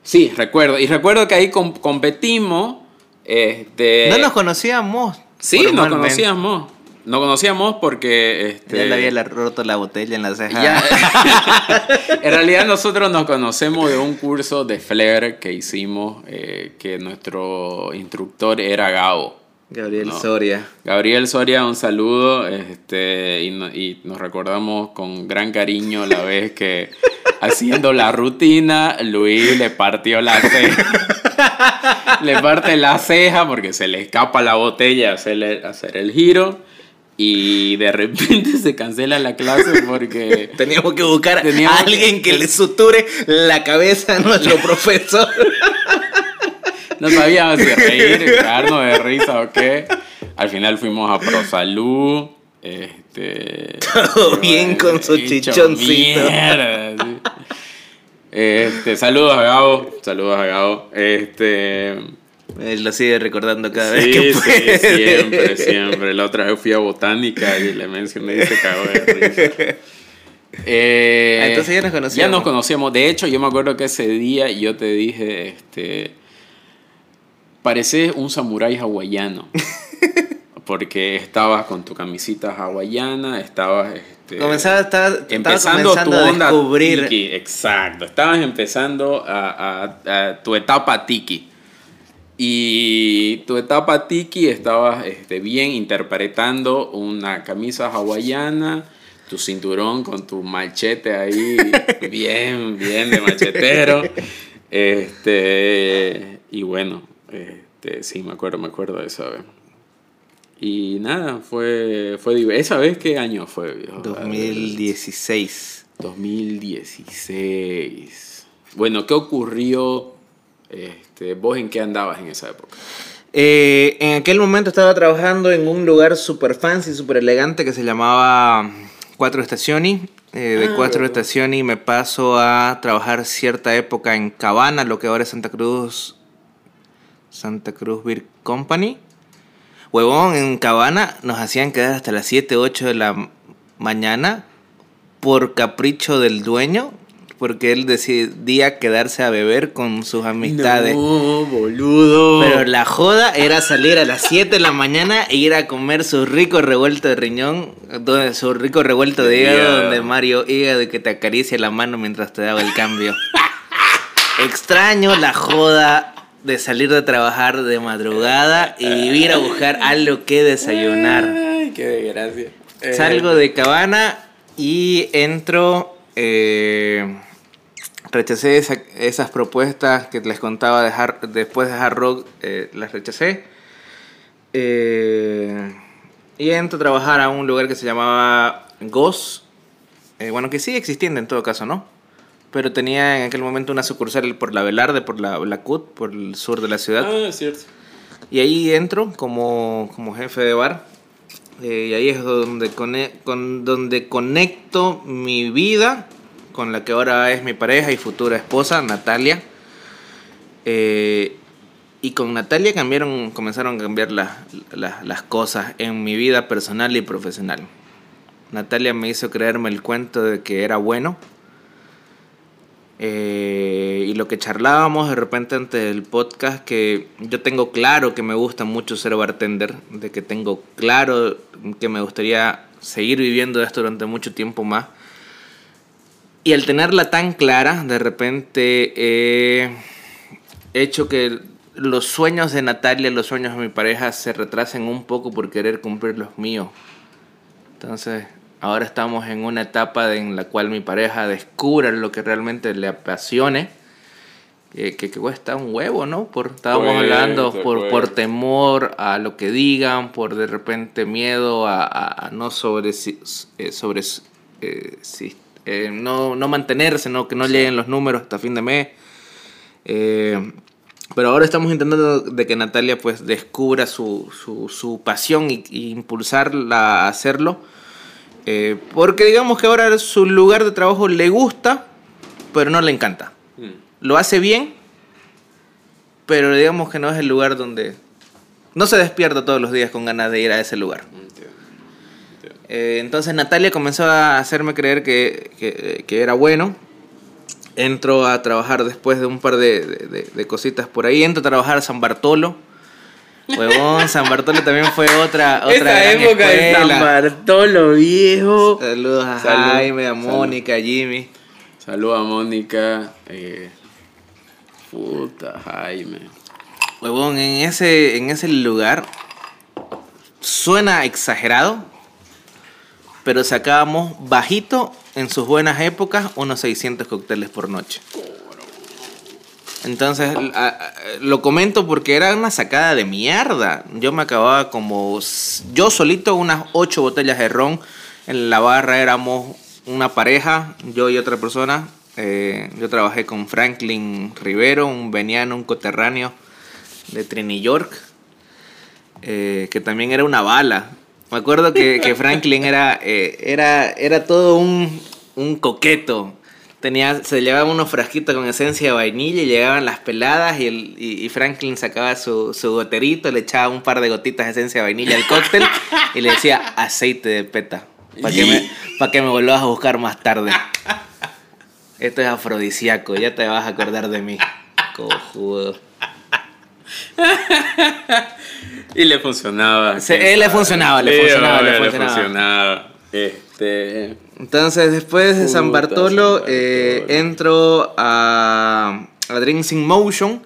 Sí, recuerdo. Y recuerdo que ahí com- competimos. Este, No nos conocíamos. Sí, nos conocíamos. Nos conocíamos porque. Este, Ya le había roto la botella en la ceja. ya- en realidad nosotros nos conocemos de un curso de Flair que hicimos, eh, que nuestro instructor era Gabo. Gabriel No. Soria. Gabriel Soria, un saludo. Este, y, no- y nos recordamos con gran cariño la vez que haciendo la rutina, Luis le partió la ceja. le parte la ceja porque se le escapa la botella hacerle, hacer el giro. Y de repente se cancela la clase porque Teníamos que buscar Teníamos a alguien que le suture la cabeza a nuestro profesor. no sabíamos si reír, cagarnos de risa o qué. Al final fuimos a ProSalud. Este, Todo bien con su chichoncito. mierda, sí. Este, saludos a Gabo, saludos a Gabo. Este, Él lo sigue recordando cada vez sí, siempre, siempre. La otra vez fui a botánica y le mencioné y se cagó de risa. Eh, Ah, entonces ya nos conocíamos. Ya nos conocíamos. De hecho, yo me acuerdo que ese día yo te dije, este, pareces un samurái hawaiano. Porque estabas con tu camisita hawaiana, estabas... Este, Comenzaba, estaba, estaba empezando tu a onda descubrir. tiki, exacto. Estabas empezando a, a- a tu etapa tiki. Y tu etapa tiki estabas este, bien interpretando una camisa hawaiana, tu cinturón con tu machete ahí, bien, bien de machetero. Este, y bueno, este, sí, me acuerdo, me acuerdo de esa vez. Y nada, fue, fue ¿Esa vez qué año fue? viejo? 2016. 2016. Bueno, ¿qué ocurrió? Este, ¿Vos en qué andabas en esa época? Eh, en aquel momento estaba trabajando en un lugar super fancy, super elegante que se llamaba Cuatro Estaciones. Eh, de Ah, Cuatro verdad. Estaciones me paso a trabajar cierta época en Cabana, lo que ahora es Santa Cruz. Santa Cruz Beer Company. Huevón, en Cabana nos hacían quedar hasta las 7, 8 de la mañana por capricho del dueño, porque él decidía quedarse a beber con sus amistades. No, boludo. Pero la joda era salir a las 7 de la mañana e ir a comer su rico revuelto de riñón, donde- su rico revuelto de hígado. donde Mario hígado que te acaricia la mano mientras te daba el cambio. Extraño la joda de salir de trabajar de madrugada y ir a buscar algo que desayunar. Ay, qué desgracia. Eh, Salgo de cabana y entro. eh, rechacé esa- esas propuestas que les contaba de Hard- después de Hard Rock, eh, las rechacé. Eh, y entro a trabajar a un lugar que se llamaba Goz. bueno, que sigue existiendo en todo caso, ¿no? Pero tenía en aquel momento una sucursal por la Velarde, por la, la CUT, por el sur de la ciudad. Ah, es cierto. Y ahí entro como, como jefe de bar. Eh, y ahí es donde, cone- con, donde conecto mi vida con la que ahora es mi pareja y futura esposa, Natalia. Eh, y con Natalia cambiaron, comenzaron a cambiar la- la- las cosas en mi vida personal y profesional. Natalia me hizo creerme el cuento de que era bueno. Eh, y lo que charlábamos de repente antes del podcast, que yo tengo claro que me gusta mucho ser bartender, de que tengo claro que me gustaría seguir viviendo esto durante mucho tiempo más. Y al tenerla tan clara, de repente he hecho que los sueños de Natalia, los sueños de mi pareja se retrasen un poco por querer cumplir los míos. Entonces, ahora estamos en una etapa de- en la cual mi pareja descubra lo que realmente le apasione. Que, que, que cuesta un huevo, ¿no? Por, estábamos Cuesta, hablando por, por cuesta. temor a lo que digan, por de repente miedo a, a- a no sobre, eh, sobre eh, si- eh, no, no mantenerse, ¿no? que no lleguen los números hasta fin de mes. Eh, pero ahora estamos intentando de que Natalia pues descubra su, su, su pasión y, y impulsarla a hacerlo. Eh, porque digamos que ahora su lugar de trabajo le gusta, pero no le encanta. Mm. Lo hace bien, pero digamos que no es el lugar donde... No se despierta todos los días con ganas de ir a ese lugar. Entiendo, entiendo. Eh, entonces Natalia comenzó a hacerme creer que, que- que era bueno. Entro a trabajar después de un par de, de- de- de cositas por ahí. Entro a trabajar a San Bartolo. Huevón, San Bartolo también fue otra, otra Esa gran época de San. Bartolo viejo. Saludos a Salud, Jaime, a. Mónica, a Jimmy. Saludos a Mónica. eh, puta, Jaime. Huevón, en ese, en ese lugar suena exagerado, pero sacábamos bajito en sus buenas épocas unos 600 cócteles por noche. Entonces, a- a- lo comento porque era una sacada de mierda. Yo me acababa como yo solito unas 8 botellas de ron. En la barra éramos una pareja, yo y otra persona. Eh, yo trabajé con Franklin Rivero, un veniano, un coterráneo de Trini York, eh, que también era una bala. Me acuerdo que, que Franklin era, eh, era, era todo un, un coqueto. Tenía, se llevaba unos frasquitos con esencia de vainilla y llegaban las peladas y, el, y, y Franklin sacaba su, su goterito, le echaba un par de gotitas de esencia de vainilla al cóctel y le decía aceite de peta. Para que, me, pa' que me vuelvas a buscar más tarde. Esto es afrodisíaco, ya te vas a acordar de mí. Cojudo. Y le funcionaba. Se- él le sabe. funcionaba, le Sí, funcionaba, le obvio, funcionaba. Este. Entonces, después de San Bartolo, eh, entro a, a Drinks in Motion,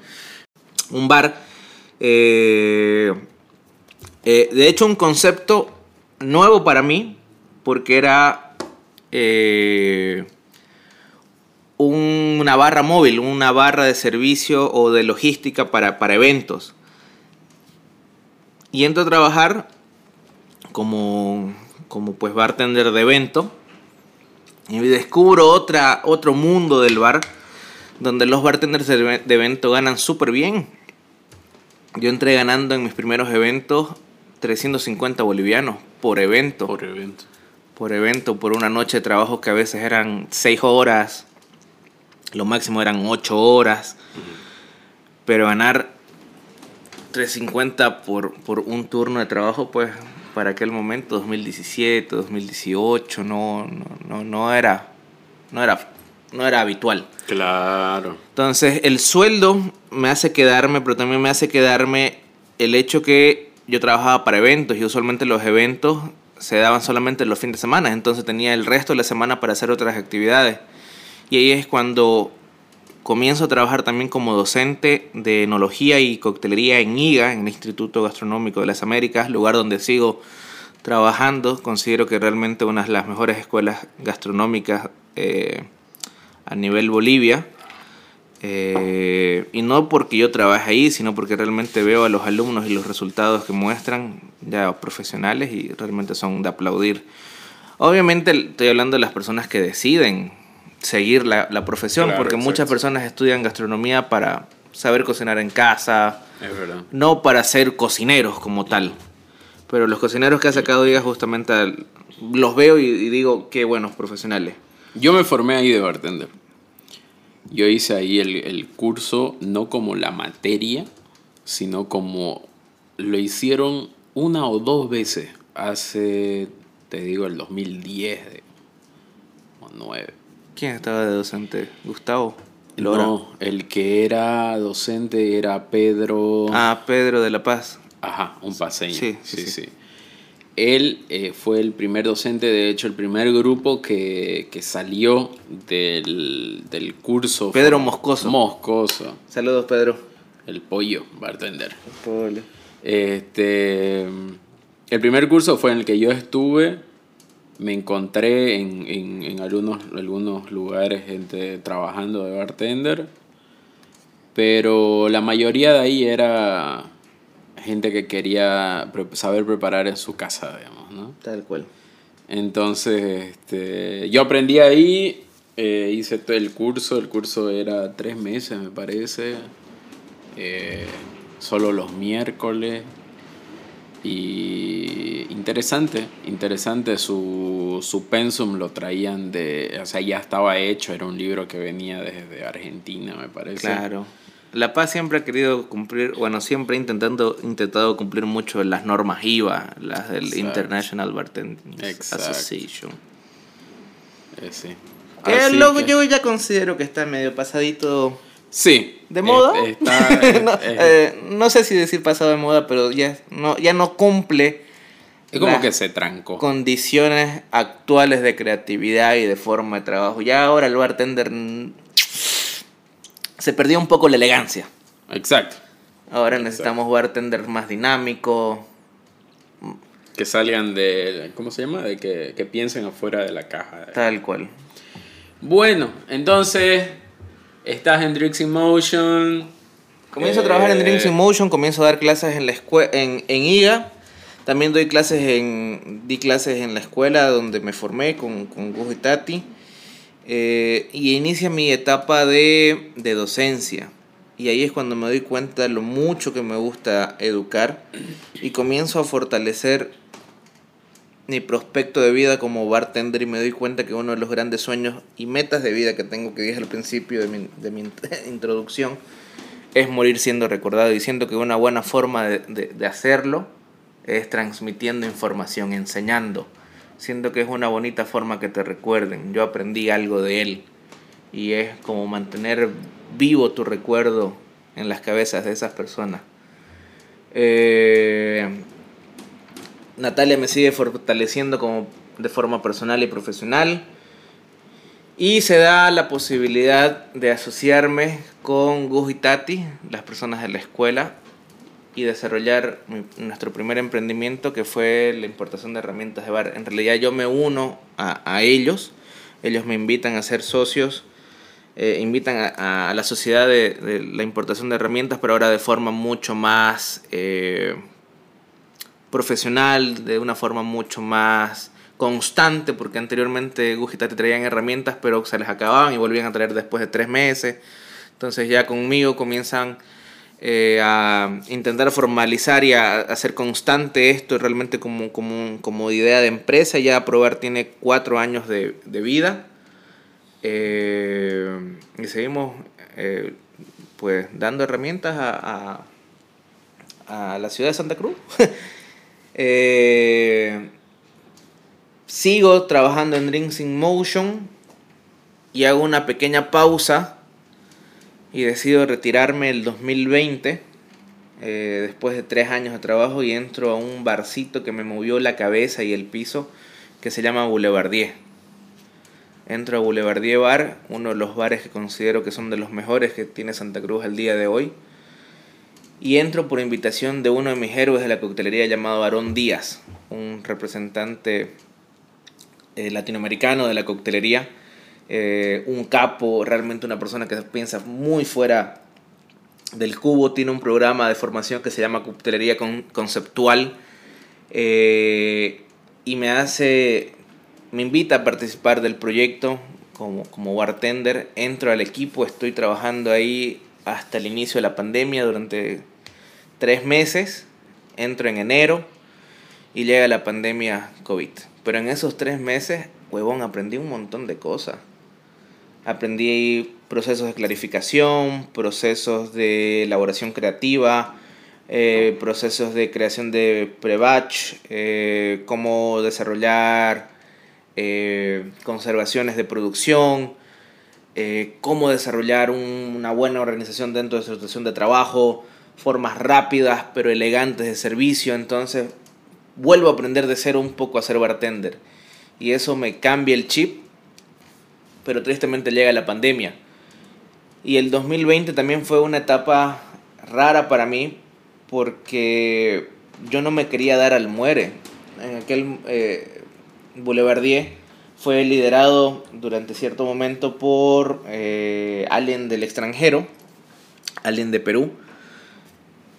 un bar. eh, eh, de hecho, un concepto nuevo para mí, porque era un- una barra móvil, una barra de servicio o de logística para, para eventos. Y entro a trabajar como, como pues bartender de evento. Y descubro otra, otro mundo del bar donde los bartenders de eve- de evento ganan súper bien. Yo entré ganando en mis primeros eventos 350 bolivianos por evento. Por evento. Por evento, por una noche de trabajo que a veces eran 6 horas, lo máximo eran 8 horas. Pero ganar 350 por, por un turno de trabajo, pues para aquel momento, 2017, 2018, no, no, no, no era, no era, no era habitual. Claro. Entonces, el sueldo me hace quedarme, pero también me hace quedarme el hecho que yo trabajaba para eventos y usualmente los eventos se daban solamente los fines de semana, entonces tenía el resto de la semana para hacer otras actividades. Y ahí es cuando comienzo a trabajar también como docente de enología y coctelería en IGA, en el Instituto Gastronómico de las Américas, lugar donde sigo trabajando. Considero que realmente una de las mejores escuelas gastronómicas eh, a nivel Bolivia. Eh, y no porque yo trabaje ahí, sino porque realmente veo a los alumnos y los resultados que muestran ya profesionales y realmente son de aplaudir. Obviamente estoy hablando de las personas que deciden seguir la, la profesión, Claro, porque muchas personas estudian gastronomía para saber cocinar en casa, Es verdad. no para ser cocineros como tal. Pero los cocineros que ha sacado Diga justamente al- los veo y, y digo qué buenos profesionales. Yo me formé ahí de bartender. Yo hice ahí el, el curso no como la materia, sino como lo hicieron una o dos veces hace, te digo, el 2010 de, o 9. ¿Quién estaba de docente? Gustavo. Lora. No, el que era docente era Pedro. Ah, Pedro de la Paz. Ajá, un paseño. Sí, Sí, sí, sí. sí. Él eh, fue el primer docente, de hecho, el primer grupo que, que salió del, del curso. Pedro Moscoso. Moscoso, Saludos, Pedro. el pollo, bartender. Pobre. Este, el primer curso fue en el que yo estuve. Me encontré en, en, en algunos, algunos lugares gente trabajando de bartender. Pero la mayoría de ahí era gente que quería saber preparar en su casa, digamos, ¿no? Tal cual. Entonces, este, yo aprendí ahí, eh, hice todo el curso, el curso era tres meses, me parece, eh, solo los miércoles. Y interesante, interesante, su, su pensum lo traían de, o sea, ya estaba hecho, era un libro que venía desde Argentina, me parece. Claro. La Paz siempre ha querido cumplir, bueno, siempre intentando, intentado cumplir mucho las normas IVA, las del Exacto. International Bartending. Association. Eh, sí. Que luego que- yo ya considero que está medio pasadito Sí. de moda. eh, está- no, eh, eh, no sé si decir pasado de moda, pero ya no, ya no cumple es como las que se trancó. condiciones actuales de creatividad y de forma de trabajo. Ya ahora el bartender mm, se perdió un poco la elegancia. Exacto. Ahora necesitamos bartenders más dinámicos, que salgan de, ¿cómo se llama? De que, que piensen afuera de la caja. Tal cual. Bueno, entonces estás en Drinks in Motion. Comienzo a trabajar en Drinks in Eh, Motion, comienzo a dar clases en la escuela en, en IGA. También doy clases en di clases en la escuela donde me formé con, con Gus y Tati. Eh, y inicia mi etapa de, de docencia. Y ahí es cuando me doy cuenta lo mucho que me gusta educar y comienzo a fortalecer mi prospecto de vida como bartender y me doy cuenta que uno de los grandes sueños y metas de vida que tengo que dije al principio de mi, de mi introducción es morir siendo recordado y siento que una buena forma de, de, de hacerlo es transmitiendo información, enseñando. Siento que es una bonita forma que te recuerden. Yo aprendí algo de él y es como mantener vivo tu recuerdo en las cabezas de esas personas. Eh, Natalia me sigue fortaleciendo como de forma personal y profesional. Y se da la posibilidad de asociarme con Gus y Tati, las personas de la escuela, y desarrollar nuestro primer emprendimiento que fue la importación de herramientas de bar. En realidad yo me uno a, ellos, ellos me invitan a ser socios, eh, invitan a, la sociedad de, de la importación de herramientas, pero ahora de forma mucho más eh, profesional, de una forma mucho más constante, porque anteriormente Gus y Tati traían herramientas, pero se les acababan y volvían a traer después de tres meses. Entonces ya conmigo comienzan eh, a intentar formalizar y a hacer constante esto realmente como, como, como idea de empresa. Ya Probar tiene cuatro años de, de vida. Eh, y seguimos eh, pues dando herramientas a, a la ciudad de Santa Cruz. Eh, sigo trabajando en Drinks in Motion y hago una pequeña pausa y decido retirarme el 2020 eh, después de tres años de trabajo y entro a un barcito que me movió la cabeza y el piso que se llama Boulevardier. Entro a Boulevardier Bar, uno de los bares que considero que son de los mejores que tiene Santa Cruz al día de hoy. Y entro por invitación de uno de mis héroes de la coctelería llamado Aarón Díaz, un representante eh, latinoamericano de la coctelería, eh, un capo, realmente una persona que piensa muy fuera del cubo, tiene un programa de formación que se llama Coctelería Con- Conceptual eh, y me hace, me invita a participar del proyecto como, como bartender, entro al equipo, estoy trabajando ahí hasta el inicio de la pandemia durante tres meses, entro en enero y llega la pandemia COVID. Pero en esos tres meses, huevón, aprendí un montón de cosas. Aprendí procesos de clarificación, procesos de elaboración creativa, eh, procesos de creación de pre-batch, eh, cómo desarrollar eh, conservaciones de producción, eh, cómo desarrollar un- una buena organización dentro de su situación de trabajo, formas rápidas pero elegantes de servicio. Entonces vuelvo a aprender de cero un poco a ser bartender. Y eso me cambia el chip, pero tristemente llega la pandemia. Y el 2020 también fue una etapa rara para mí porque yo no me quería dar al muere. En aquel eh, Boulevardier fue liderado durante cierto momento por eh, alguien del extranjero, alguien de Perú,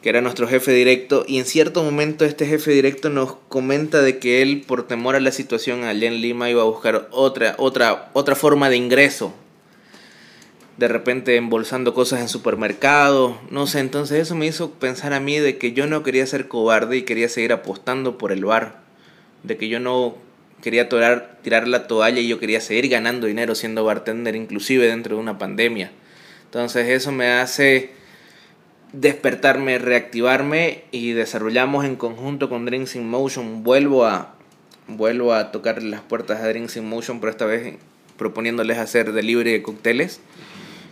que era nuestro jefe directo, y en cierto momento este jefe directo nos comenta de que él, por temor a la situación allá en Lima, iba a buscar otra, otra, otra forma de ingreso. De repente embolsando cosas en supermercados, no sé, entonces eso me hizo pensar a mí de que yo no quería ser cobarde y quería seguir apostando por el bar, de que yo no quería tirar la toalla y yo quería seguir ganando dinero siendo bartender, inclusive dentro de una pandemia. Entonces eso me hace despertarme, reactivarme y desarrollamos en conjunto con Drinks in Motion. Vuelvo a, vuelvo a tocar las puertas a Drinks in Motion, pero esta vez proponiéndoles hacer delivery de cócteles.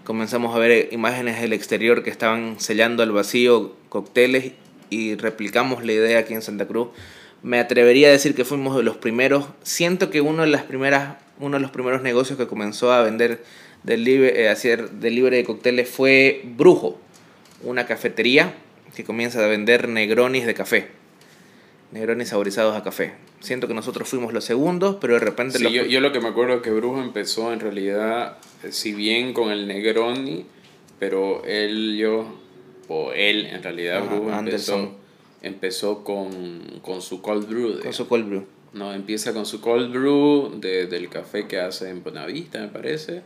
Comenzamos a ver imágenes del exterior que estaban sellando al vacío cócteles y replicamos la idea aquí en Santa Cruz. Me atrevería a decir que fuimos de los primeros. Siento que uno de las primeras, uno de los primeros negocios que comenzó a vender delivery, eh, hacer delivery de cócteles fue Brujo, una cafetería que comienza a vender negronis de café. Negroni saborizados a café. Siento que nosotros fuimos los segundos, pero de repente... Sí, los- yo, yo lo que me acuerdo es que Brujo empezó en realidad, eh, si bien con el Negroni, pero él, yo, o él en realidad, Ajá, Brujo Anderson. empezó, empezó con, con su cold brew. Con su cold brew. No, empieza con su cold brew de- del café que hace en Bonavista, me parece.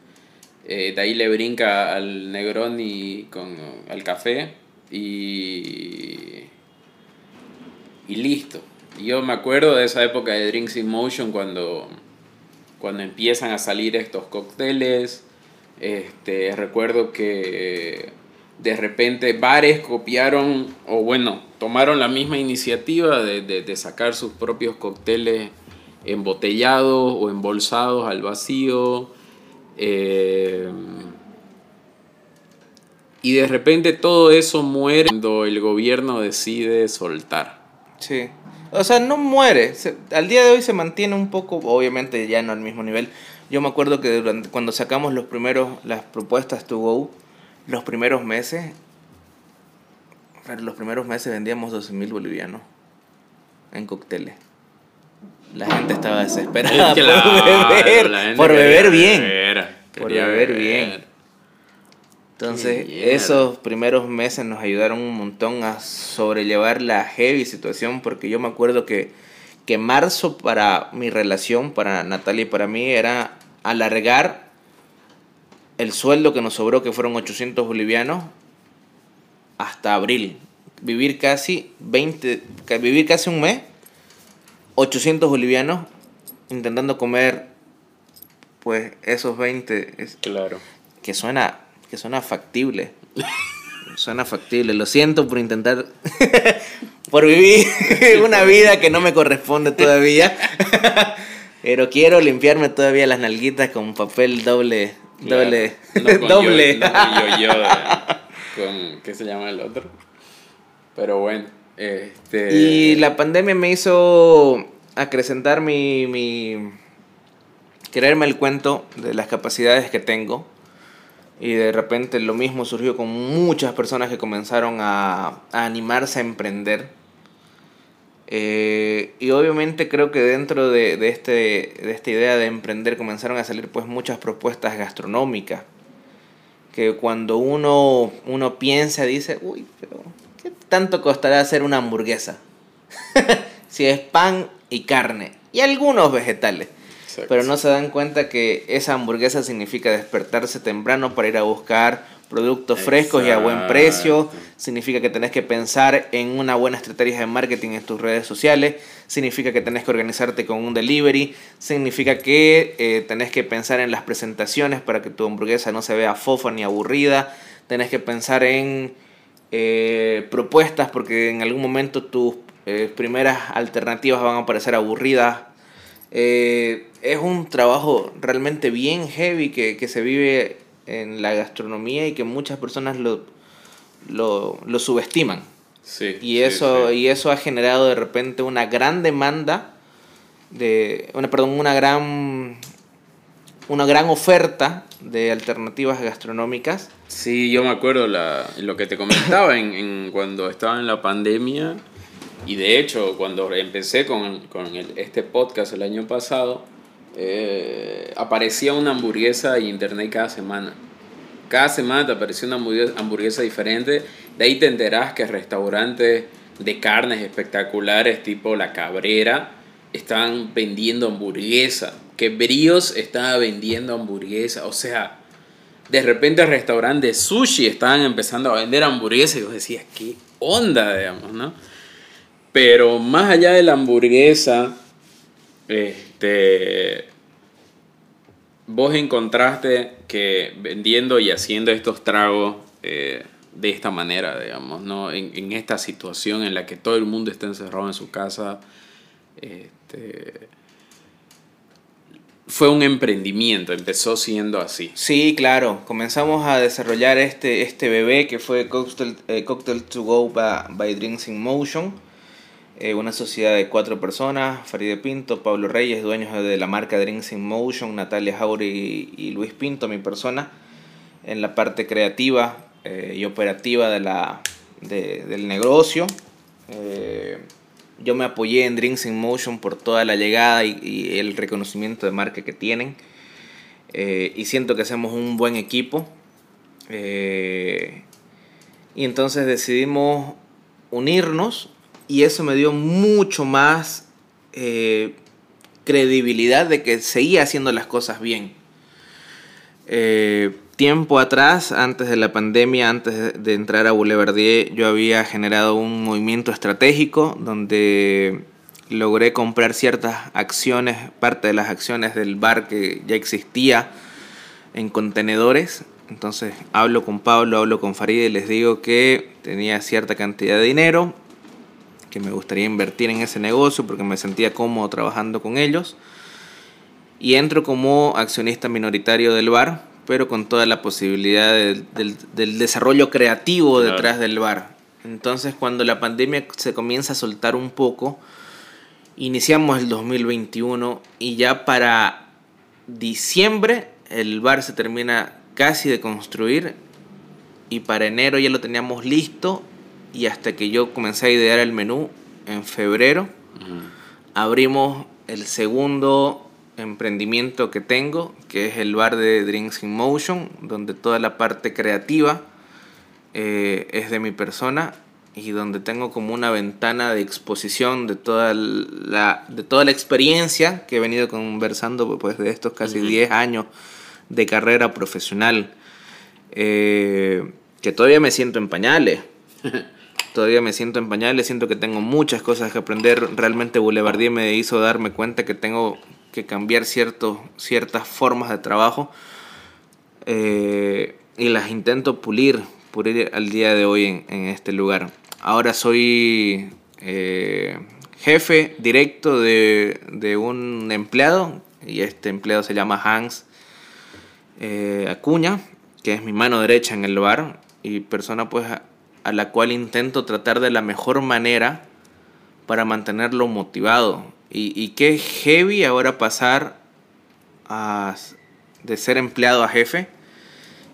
Eh, de ahí le brinca al Negroni con al café y y listo. Yo me acuerdo de esa época de Drinks in Motion cuando cuando empiezan a salir estos cócteles. Este, recuerdo que de repente bares copiaron, o bueno, tomaron la misma iniciativa de, de- sacar sus propios cócteles embotellados o embolsados al vacío. Eh, y de repente todo eso muere cuando el gobierno decide soltar. Sí. O sea, no muere. Al día de hoy se mantiene un poco, obviamente ya no al mismo nivel. Yo me acuerdo que cuando sacamos los primeros, las propuestas to go, los primeros meses, los primeros meses vendíamos 12 mil bolivianos en cócteles. La gente estaba desesperada por beber, la por beber bien. beber, Por quería beber bien. Entonces, esos primeros meses nos ayudaron un montón a sobrellevar la heavy situación, porque yo me acuerdo que, que marzo para mi relación, para Natalia y para mí, era alargar el sueldo que nos sobró, que fueron 800 bolivianos, hasta abril. Vivir casi 20, ca- vivir casi un mes, 800 bolivianos, intentando comer, pues, esos 20, es- Claro. que suena que suena factible suena factible lo siento por intentar por vivir una vida que no me corresponde todavía pero quiero limpiarme todavía las nalguitas con papel doble Claro. doble No con doble yo- no yo-yo de- con ¿qué se llama el otro? Pero bueno, este y la pandemia me hizo acrecentar mi, mi creerme el cuento de las capacidades que tengo y de repente lo mismo surgió con muchas personas que comenzaron a, a animarse a emprender. Eh, y obviamente creo que dentro de, de este, de esta idea de emprender comenzaron a salir pues muchas propuestas gastronómicas. Que cuando uno, uno piensa, dice, uy, pero ¿qué tanto costará hacer una hamburguesa? si es pan y carne y algunos vegetales. Exacto. Pero no se dan cuenta que esa hamburguesa significa despertarse temprano para ir a buscar productos frescos y a buen precio. Significa que tenés que pensar en una buena estrategia de marketing en tus redes sociales. Significa que tenés que organizarte con un delivery. Significa que eh, tenés que pensar en las presentaciones para que tu hamburguesa no se vea fofa ni aburrida. Tenés que pensar en eh, propuestas porque en algún momento tus eh, primeras alternativas van a parecer aburridas. Eh, es un trabajo realmente bien heavy que, que se vive en la gastronomía y que muchas personas lo, lo, lo subestiman. Sí, Y sí, eso, sí. y eso ha generado de repente una gran demanda de. Una, perdón, una gran. Una gran oferta de alternativas gastronómicas. Sí, yo me acuerdo la, lo que te comentaba en, en cuando estaba en la pandemia y de hecho cuando empecé con, con el- este podcast el año pasado, eh, aparecía una hamburguesa en internet cada semana. Cada semana te aparecía una hamburguesa, diferente. De ahí te enterás que restaurantes de carnes espectaculares tipo La Cabrera estaban vendiendo hamburguesa. Que Bríos estaba vendiendo hamburguesa. O sea, de repente restaurantes sushi estaban empezando a vender hamburguesas y vos decías, ¿qué onda, digamos, no? Pero más allá de la hamburguesa, este, vos encontraste que vendiendo y haciendo estos tragos eh, de esta manera, digamos, ¿no? En, esta situación en la que todo el mundo está encerrado en su casa, este, fue un emprendimiento, empezó siendo así. Sí, claro. Comenzamos a desarrollar este, este bebé que fue Cocktail, eh, Cocktail to Go by, by Drinks in Motion. Eh, una sociedad de cuatro personas, Faride Pinto, Pablo Reyes, dueños de la marca Drinks in Motion, Natalia Jauregui y, Luis Pinto, mi persona, en la parte creativa eh, y operativa de la, de- del negocio. Eh, yo me apoyé en Drinks in Motion por toda la llegada y, el reconocimiento de marca que tienen. Y siento que hacemos un buen equipo. Y entonces decidimos unirnos y eso me dio mucho más eh, credibilidad de que seguía haciendo las cosas bien. tiempo atrás, antes de la pandemia, antes de entrar a Boulevardier, yo había generado un movimiento estratégico donde logré comprar ciertas acciones, parte de las acciones del bar que ya existía en contenedores. Entonces hablo con Pablo, hablo con Farid y les digo que tenía cierta cantidad de dinero, que me gustaría invertir en ese negocio porque me sentía cómodo trabajando con ellos. Y entro como accionista minoritario del bar, pero con toda la posibilidad del, desarrollo creativo detrás del bar. Entonces cuando la pandemia se comienza a soltar un poco, Iniciamos el 2021 y ya para diciembre el bar se termina casi de construir y para enero ya lo teníamos listo y hasta que yo comencé a idear el menú en febrero abrimos el segundo emprendimiento que tengo que es el bar de Drinks in Motion donde toda la parte creativa eh, es de mi persona y donde tengo como una ventana de exposición de toda la, de toda la experiencia que he venido conversando pues, de estos casi 10 años de carrera profesional. Eh, que todavía me siento en pañales. todavía me siento en pañales, siento que tengo muchas cosas que aprender. Realmente Boulevardier me hizo darme cuenta que tengo que cambiar cierto, ciertas formas de trabajo eh, y las intento pulir, pulir al día de hoy en, este lugar. Ahora soy eh, jefe directo de, un empleado y este empleado se llama Hans eh, Acuña, que es mi mano derecha en el bar y persona pues a, la cual intento tratar de la mejor manera para mantenerlo motivado. Y, y qué heavy ahora pasar de ser empleado a jefe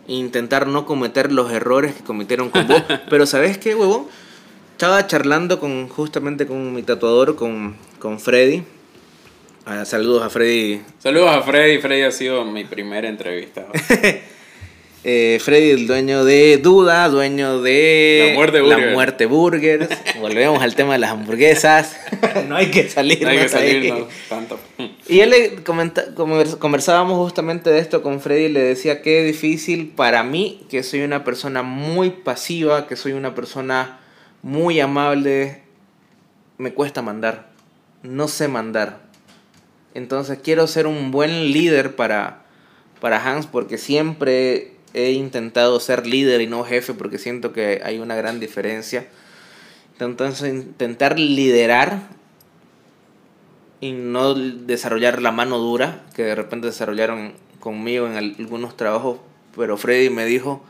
e intentar no cometer los errores que cometieron con vos. Pero ¿sabes qué, huevón? Estaba charlando con justamente con mi tatuador, con, con Freddy. Ah, saludos a Freddy. Saludos a Freddy. Freddy ha sido mi primera entrevista. eh, Freddy, el dueño de Duda, dueño de La Muerte Burgers. La Muerte Burgers. Volvemos al tema de las hamburguesas. no hay que salir. No hay que salir no, tanto. Y él le comenta, conversábamos justamente de esto con Freddy y le decía que es difícil para mí, que soy una persona muy pasiva, que soy una persona muy amable, me cuesta mandar, no sé mandar. Entonces quiero ser un buen líder para, para Hans porque siempre he intentado ser líder y no jefe porque siento que hay una gran diferencia. Entonces intentar liderar y no desarrollar la mano dura que de repente desarrollaron conmigo en algunos trabajos, pero Freddy me dijo,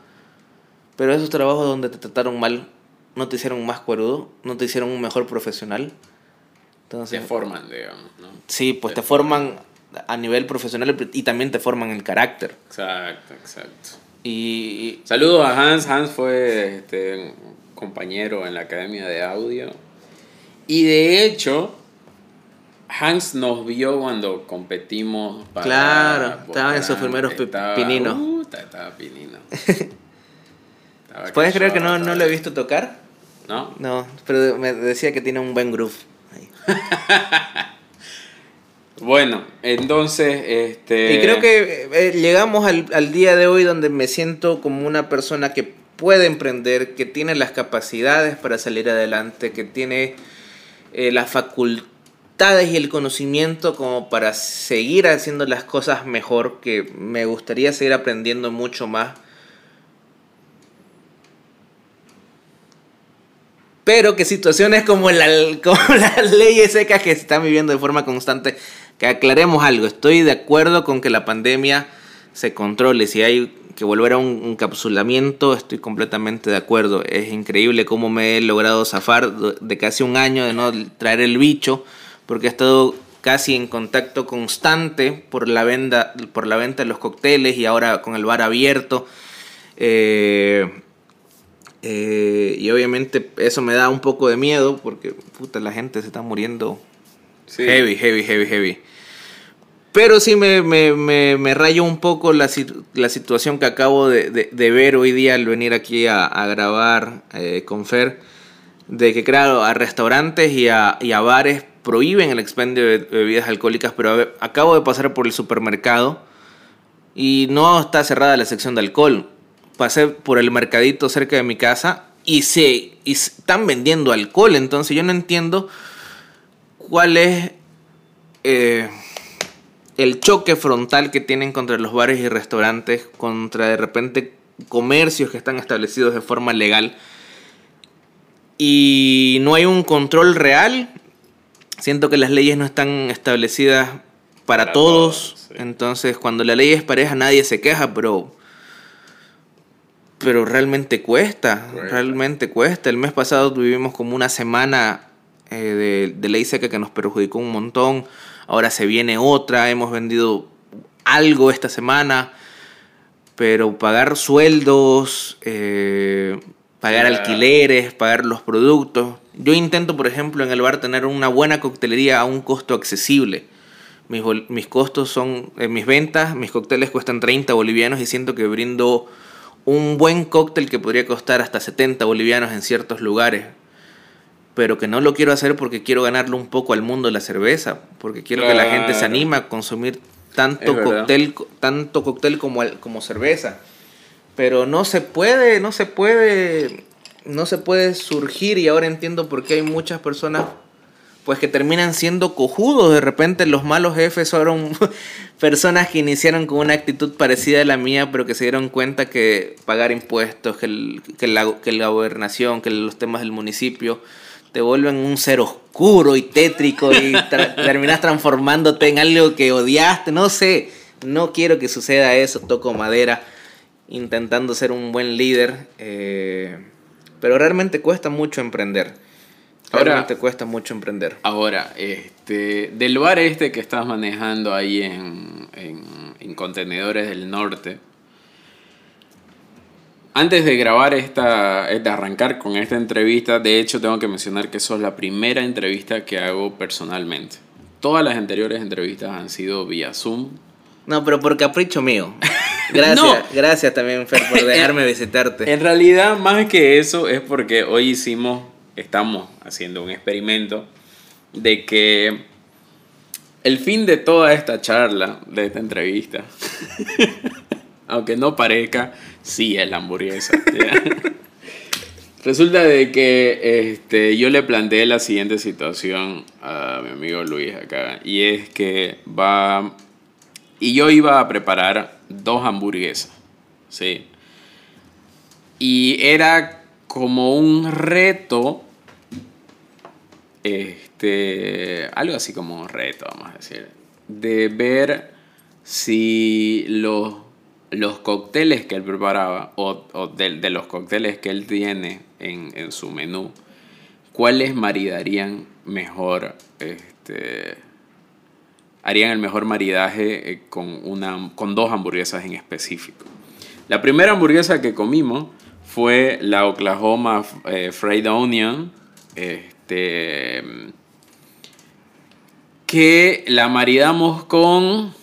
pero esos trabajos donde te trataron mal, no te hicieron más cuerudo, no te hicieron un mejor profesional. Entonces, te forman, digamos, ¿no? Sí, pues te, forman a nivel profesional y también te forman el carácter. Exacto, exacto. Y, Saludos a Hans. Hans fue este, compañero en la Academia de Audio. Y de hecho, Hans nos vio cuando competimos para... Claro, estaba en sus primeros pininos. Uh, estaba pinino. ¿Puedes creer que no, no lo he visto tocar? ¿No? No, pero me decía que tiene un buen groove. bueno, entonces, este... Y creo que eh, llegamos al, al día de hoy donde me siento como una persona que puede emprender, que tiene las capacidades para salir adelante, que tiene eh, las facultades y el conocimiento como para seguir haciendo las cosas mejor, que me gustaría seguir aprendiendo mucho más. Pero que situaciones como, la, como las leyes secas que se están viviendo de forma constante, que aclaremos algo, estoy de acuerdo con que la pandemia se controle, si hay que volver a un encapsulamiento, estoy completamente de acuerdo, es increíble cómo me he logrado zafar de casi un año de no traer el bicho, porque he estado casi en contacto constante por la, venda, por la venta de los cócteles y ahora con el bar abierto. Eh, Eh, y obviamente eso me da un poco de miedo porque puta, la gente se está muriendo Sí. heavy, heavy, heavy, heavy. Pero sí me, me, me, me rayo un poco la, la situación que acabo de, de- ver hoy día al venir aquí a, a grabar eh, con Fer. De que, claro, a restaurantes y a, y a bares prohíben el expendio de bebidas alcohólicas, pero acabo de pasar por el supermercado y no está cerrada la sección de alcohol. Pasé por el mercadito cerca de mi casa y se y están vendiendo alcohol, entonces yo no entiendo cuál es eh, el choque frontal que tienen contra los bares y restaurantes, contra de repente comercios que están establecidos de forma legal y no hay un control real. Siento que las leyes no están establecidas para, Para todos. todos, sí. Entonces, cuando la ley es pareja, nadie se queja, pero. Pero realmente cuesta. Cuesta. Realmente cuesta. El mes pasado tuvimos como una semana eh, de, de ley seca que nos perjudicó un montón. Ahora se viene otra. Hemos vendido algo esta semana. Pero pagar sueldos, eh, pagar alquileres, pagar los productos. Yo intento, por ejemplo, en el bar tener una buena coctelería a un costo accesible. Mis, mis costos son, eh, mis ventas, mis cócteles cuestan 30 bolivianos y siento que brindo un buen cóctel que podría costar hasta 70 bolivianos en ciertos lugares. Pero que no lo quiero hacer porque quiero ganarle un poco al mundo de la cerveza. Porque quiero que la gente se anime a consumir tanto cóctel, tanto cóctel como, como cerveza. Pero no se puede, no se puede, no se puede surgir y ahora entiendo por qué hay muchas personas pues que terminan siendo cojudos. De repente los malos jefes fueron personas que iniciaron con una actitud parecida a la mía, pero que se dieron cuenta que pagar impuestos, que, el- que la, que la gobernación, que los temas del municipio te vuelven un ser oscuro y tétrico y tra- terminas transformándote en algo que odiaste. No sé, no quiero que suceda eso, toco madera, intentando ser un buen líder. eh, pero realmente cuesta mucho emprender. Ahora- Realmente cuesta mucho emprender. Ahora, este, del bar este que estás manejando ahí en, en, en Contenedores del Norte, antes de grabar esta, de arrancar con esta entrevista, de hecho tengo que mencionar que sos la primera entrevista que hago personalmente. Todas las anteriores entrevistas han sido vía Zoom. No, pero por capricho mío. Gracias, No. gracias también, Fer, por dejarme visitarte. En realidad, más que eso, es porque hoy hicimos, estamos haciendo un experimento de que el fin de toda esta charla, de esta entrevista, aunque no parezca, sí es la hamburguesa. Resulta de que este, yo le planteé la siguiente situación a mi amigo Luis acá, y es que va... Y yo iba a preparar dos hamburguesas, ¿sí? Y era como un reto, este, algo así como un reto, vamos a decir, de ver si los, los cócteles que él preparaba, o, o de, los cócteles que él tiene en, en su menú, cuáles maridarían mejor, este, harían el mejor maridaje eh, con, una, con dos hamburguesas en específico. La primera hamburguesa que comimos fue la Oklahoma eh, Fried Onion, este, que la maridamos con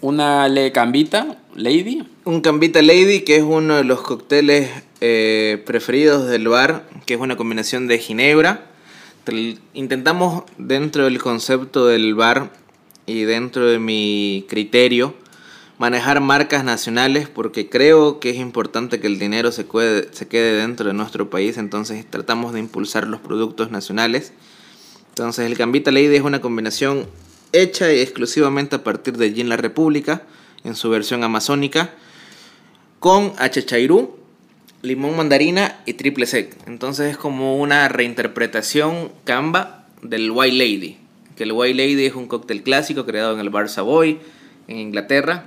una le cambita lady. Un Cambita Lady, que es uno de los cócteles eh, preferidos del bar, que es una combinación de ginebra. Intentamos dentro del concepto del bar y dentro de mi criterio manejar marcas nacionales porque creo que es importante que el dinero se, cuede- se quede dentro de nuestro país, entonces tratamos de impulsar los productos nacionales. Entonces el Gambita Lady es una combinación hecha exclusivamente a partir de Gin La República en su versión amazónica con achachairú, limón mandarina y triple sec. Entonces es como una reinterpretación camba del White Lady. Que el White Lady es un cóctel clásico creado en el Bar Savoy en Inglaterra.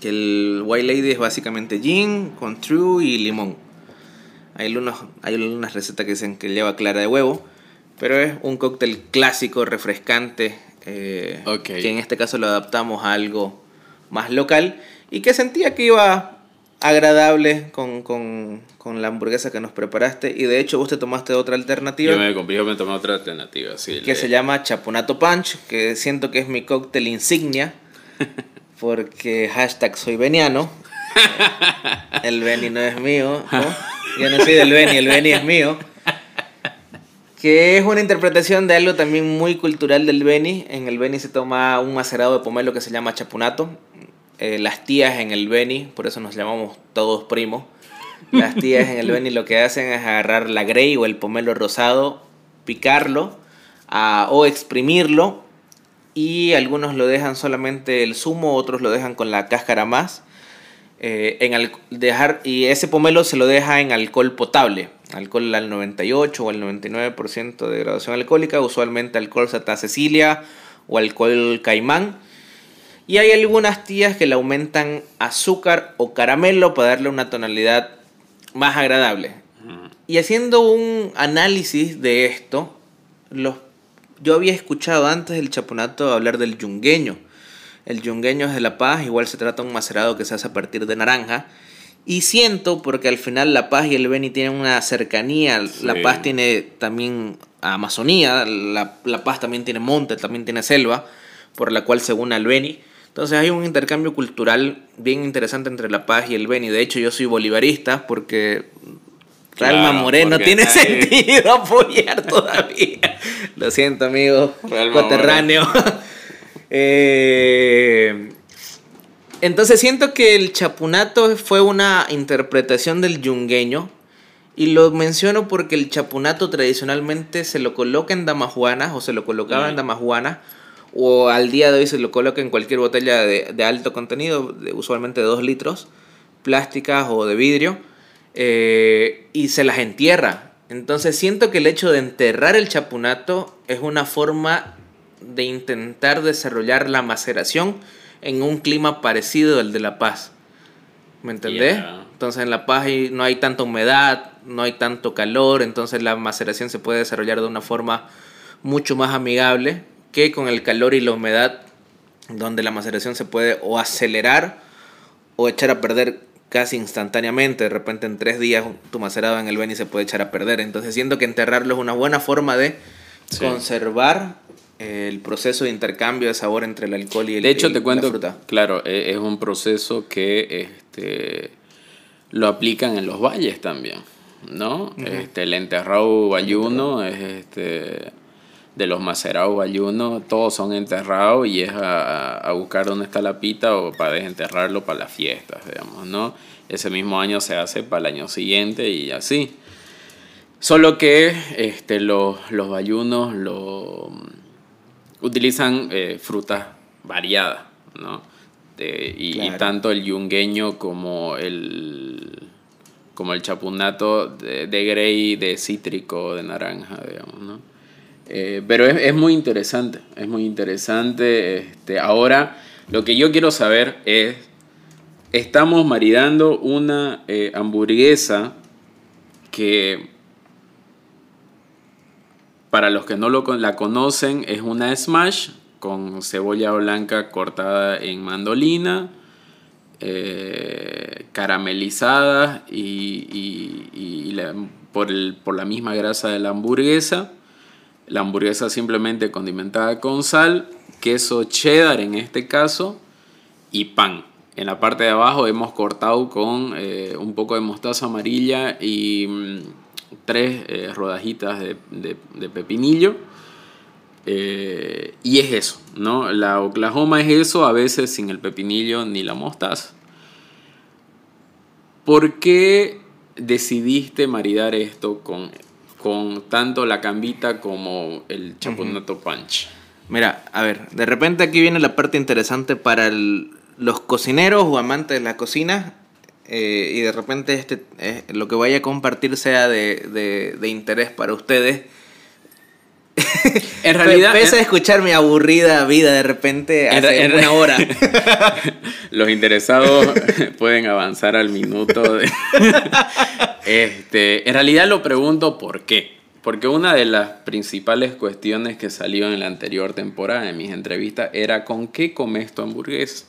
Que el White Lady es básicamente gin con true y limón. Hay, algunos, hay algunas recetas que dicen que lleva clara de huevo. Pero es un cóctel clásico, refrescante. eh, Ok. Que en este caso lo adaptamos a algo más local. Y que sentía que iba agradable con, con, con, la hamburguesa que nos preparaste. Y de hecho, vos te tomaste otra alternativa. Yo me, yo me tomé otra alternativa, sí. Que se llama Chapunato Punch, que siento que es mi cóctel insignia. porque hashtag soy veniano. El Beni no es mío. Yo no soy del Beni, el Beni es mío. Que es una interpretación de algo también muy cultural del Beni. En el Beni se toma un macerado de pomelo que se llama chapunato. Eh, las tías en el Beni, por eso nos llamamos todos primos. Las tías en el Beni lo que hacen es agarrar la grey o el pomelo rosado, picarlo o exprimirlo y algunos lo dejan solamente el zumo, otros lo dejan con la cáscara más. Eh, en dejar, y ese pomelo se lo deja en alcohol potable, alcohol al 98 o al 99% de graduación alcohólica, usualmente alcohol Santa Cecilia o alcohol caimán y hay algunas tías que le aumentan azúcar o caramelo para darle una tonalidad más agradable. Y haciendo un análisis de esto, los, yo había escuchado antes del chaponato hablar del yungueño. El yungueño es de La Paz, igual se trata de un macerado que se hace a partir de naranja. Y siento, porque al final La Paz y el Beni tienen una cercanía, La Paz tiene también Amazonía, la, la, Paz también tiene monte, también tiene selva, por la cual se une al Beni. Entonces hay un intercambio cultural bien interesante entre La Paz y el Beni. De hecho, yo soy bolivarista porque Realma Moreno tiene sentido apoyar todavía. Lo siento, amigo. Coterráneo. eh, entonces siento que el chapunato fue una interpretación del yungueño. Y lo menciono porque el chapunato tradicionalmente se lo coloca en damajuanas o se lo colocaba en damajuanas o al día de hoy se lo coloca en cualquier botella de, alto contenido, de, usualmente de 2 litros, plásticas o de vidrio, eh, y se las entierra. Entonces siento que el hecho de enterrar el chapunato es una forma de intentar desarrollar la maceración en un clima parecido al de La Paz. ¿Me entendés? Entonces en La Paz no hay tanta humedad, no hay tanto calor, entonces la maceración se puede desarrollar de una forma mucho más amigable que con el calor y la humedad, donde la maceración se puede o acelerar o echar a perder casi instantáneamente. De repente en tres días tu macerado en el Beni se puede echar a perder. Entonces siento que enterrarlo es una buena forma de conservar el proceso de intercambio de sabor entre el alcohol y el De hecho, te cuento, claro, e, es un proceso que este, lo aplican en los valles también, ¿no? este, el enterrado bayuno es este de los macerados ayunos, todos son enterrados y es a, buscar dónde está la pita o para desenterrarlo para las fiestas, digamos, ¿no? Ese mismo año se hace para el año siguiente y así. Solo que este, los, los bayunos lo, utilizan eh, frutas variadas, ¿no? y, tanto el yungueño como el, como el chapunato de, de grey, de cítrico, de naranja, digamos, ¿no? Eh, pero es, muy interesante, es muy interesante. Este, ahora, lo que yo quiero saber es, estamos maridando una eh, hamburguesa que, para los que no lo, la conocen, es una smash con cebolla blanca cortada en mandolina, eh, caramelizada y, por, por la misma grasa de la hamburguesa la hamburguesa simplemente condimentada con sal, queso cheddar en este caso y pan. En la parte de abajo hemos cortado con eh, un poco de mostaza amarilla y mm, tres eh, rodajitas de, pepinillo. Eh, y es eso, ¿no? La Oklahoma es eso, a veces sin el pepinillo ni la mostaza. ¿Por qué decidiste maridar esto con con tanto la cambita como el chapunato punch. Mira, a ver, de repente aquí viene la parte interesante para los cocineros o amantes de la cocina. Eh, y de repente este, eh, lo que vaya a compartir sea de, interés para ustedes. En realidad. Pese a escuchar mi aburrida vida de repente hace en, una hora. Los interesados pueden avanzar al minuto. este, en realidad lo pregunto por qué. Porque una de las principales cuestiones que salió en la anterior temporada de mis entrevistas era ¿con qué comes tu hamburguesa?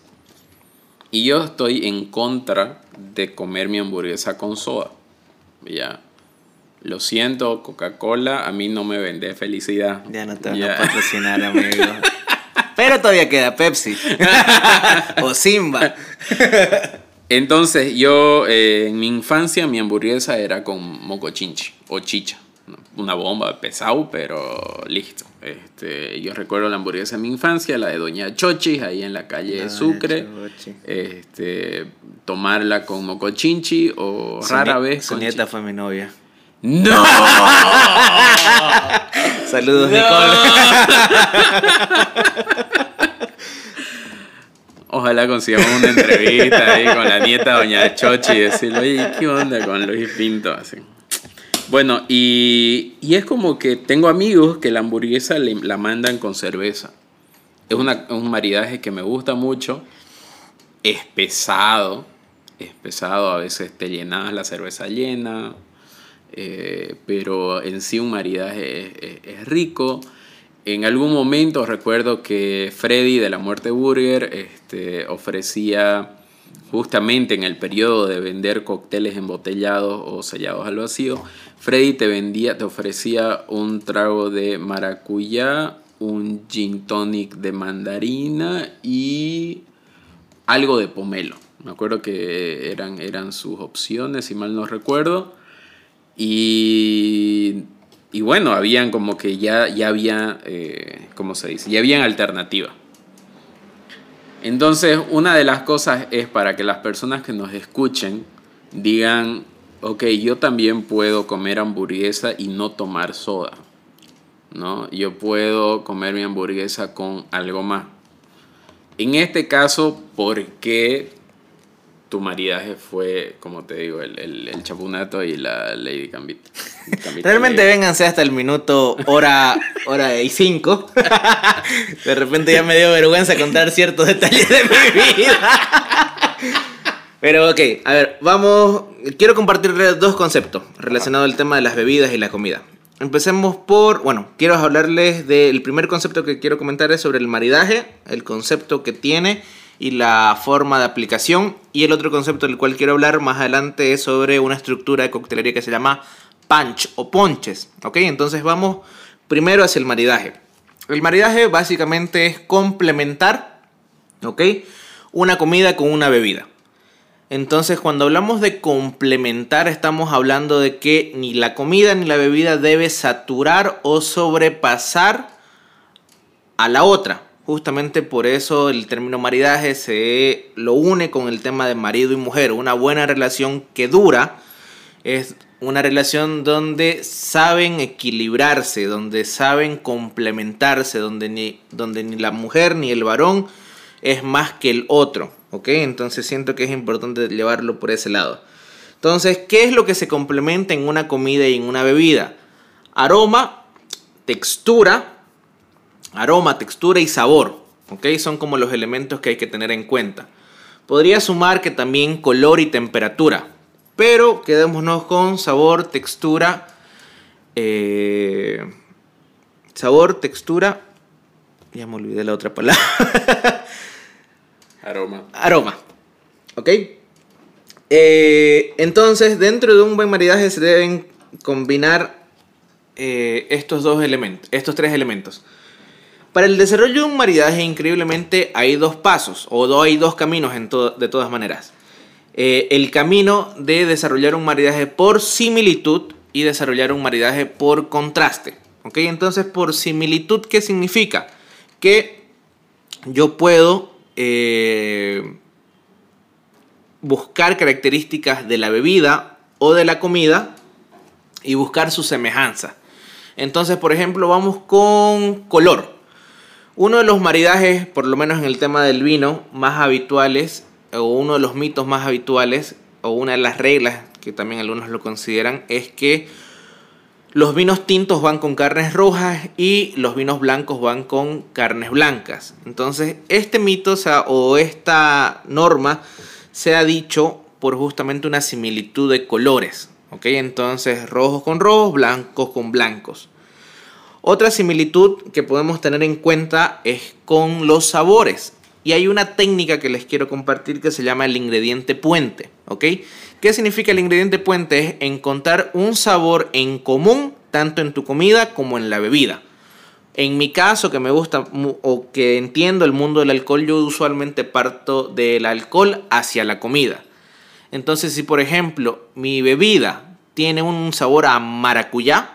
Y yo estoy en contra de comer mi hamburguesa con soda. Ya. Lo siento, Coca-Cola, a mí no me vende felicidad. Ya no te van a patrocinar, amigo. Pero todavía queda Pepsi. o Simba. Entonces, yo eh, en mi infancia mi hamburguesa era con mocochinchi o chicha. Una bomba pesado, pero listo. Este, yo recuerdo la hamburguesa de mi infancia, la de Doña Chochis, ahí en la calle Sucre. Chochi. Este, tomarla con mocochinchi o Su rara vez Su con nieta fue mi novia. ¡No! Saludos, No. Nicole. Ojalá consigamos una entrevista ahí con la nieta Doña Chochi y decirle, oye, ¿qué onda con Luis Pinto? Así. Bueno, y, y es como que tengo amigos que la hamburguesa le- la mandan con cerveza. Es una- un maridaje que me gusta mucho. Es pesado. Es pesado. A veces te llenas la cerveza llena. Eh, pero en sí un maridaje es, rico. En algún momento recuerdo que Freddy de la Muerte Burger este, ofrecía justamente en el periodo de vender cócteles embotellados o sellados al vacío, Freddy te vendía, te ofrecía un trago de maracuyá, un gin tonic de mandarina y algo de pomelo. Me acuerdo que eran, eran sus opciones, si mal no recuerdo. Y, y bueno, habían como que ya, ya había, eh, ¿cómo se dice? Ya habían alternativa. Entonces, una de las cosas es para que las personas que nos escuchen digan, ok, yo también puedo comer hamburguesa y no tomar soda. ¿no? Yo puedo comer mi hamburguesa con algo más. En este caso, ¿por qué tu maridaje fue, como te digo, el, el, el chapunato y la Lady? Gambito Realmente Lady. vénganse hasta el minuto hora, hora y cinco. De repente ya me dio vergüenza contar ciertos detalles de mi vida. Pero ok, a ver, vamos. Quiero compartirles dos conceptos relacionados al tema de las bebidas y la comida. Empecemos por, bueno, quiero hablarles del primer concepto que quiero comentar es sobre el maridaje, el concepto que tiene y la forma de aplicación. Y el otro concepto del cual quiero hablar más adelante es sobre una estructura de coctelería que se llama punch o ponches. ¿Ok? Entonces vamos primero hacia el maridaje. El maridaje básicamente es complementar, ¿ok? Una comida con una bebida. Entonces, cuando hablamos de complementar, estamos hablando de que ni la comida ni la bebida debe saturar o sobrepasar a la otra. Justamente por eso el término maridaje se lo une con el tema de marido y mujer. Una buena relación que dura es una relación donde saben equilibrarse, donde saben complementarse, donde ni, donde ni la mujer ni el varón es más que el otro. ¿Ok? Entonces siento que es importante llevarlo por ese lado. Entonces, ¿qué es lo que se complementa en una comida y en una bebida? Aroma, textura, aroma, textura y sabor. ¿Ok? Son como los elementos que hay que tener en cuenta. Podría sumar que también color y temperatura. Pero quedémonos con sabor, textura. eh, sabor, textura. Ya me olvidé la otra palabra. Aroma. Aroma. ¿Ok? Eh, entonces, dentro de un buen maridaje se deben combinar eh, estos dos elementos, estos tres elementos. Para el desarrollo de un maridaje, increíblemente, hay dos pasos, o hay dos caminos de todas maneras. Eh, el camino de desarrollar un maridaje por similitud y desarrollar un maridaje por contraste. ¿Ok? Entonces, por similitud, ¿qué significa? Que yo puedo eh, buscar características de la bebida o de la comida y buscar su semejanza. Entonces, por ejemplo, vamos con color. Uno de los maridajes, por lo menos en el tema del vino, más habituales, o uno de los mitos más habituales, o una de las reglas que también algunos lo consideran, es que los vinos tintos van con carnes rojas y los vinos blancos van con carnes blancas. Entonces, este mito o, o esta norma se ha dicho por justamente una similitud de colores. ¿ok? Entonces, rojos con rojos, blancos con blancos. Otra similitud que podemos tener en cuenta es con los sabores. Y hay una técnica que les quiero compartir que se llama el ingrediente puente, ¿ok? ¿Qué significa el ingrediente puente? Es encontrar un sabor en común tanto en tu comida como en la bebida. En mi caso, que me gusta o que entiendo el mundo del alcohol, yo usualmente parto del alcohol hacia la comida. Entonces, si por ejemplo mi bebida tiene un sabor a maracuyá,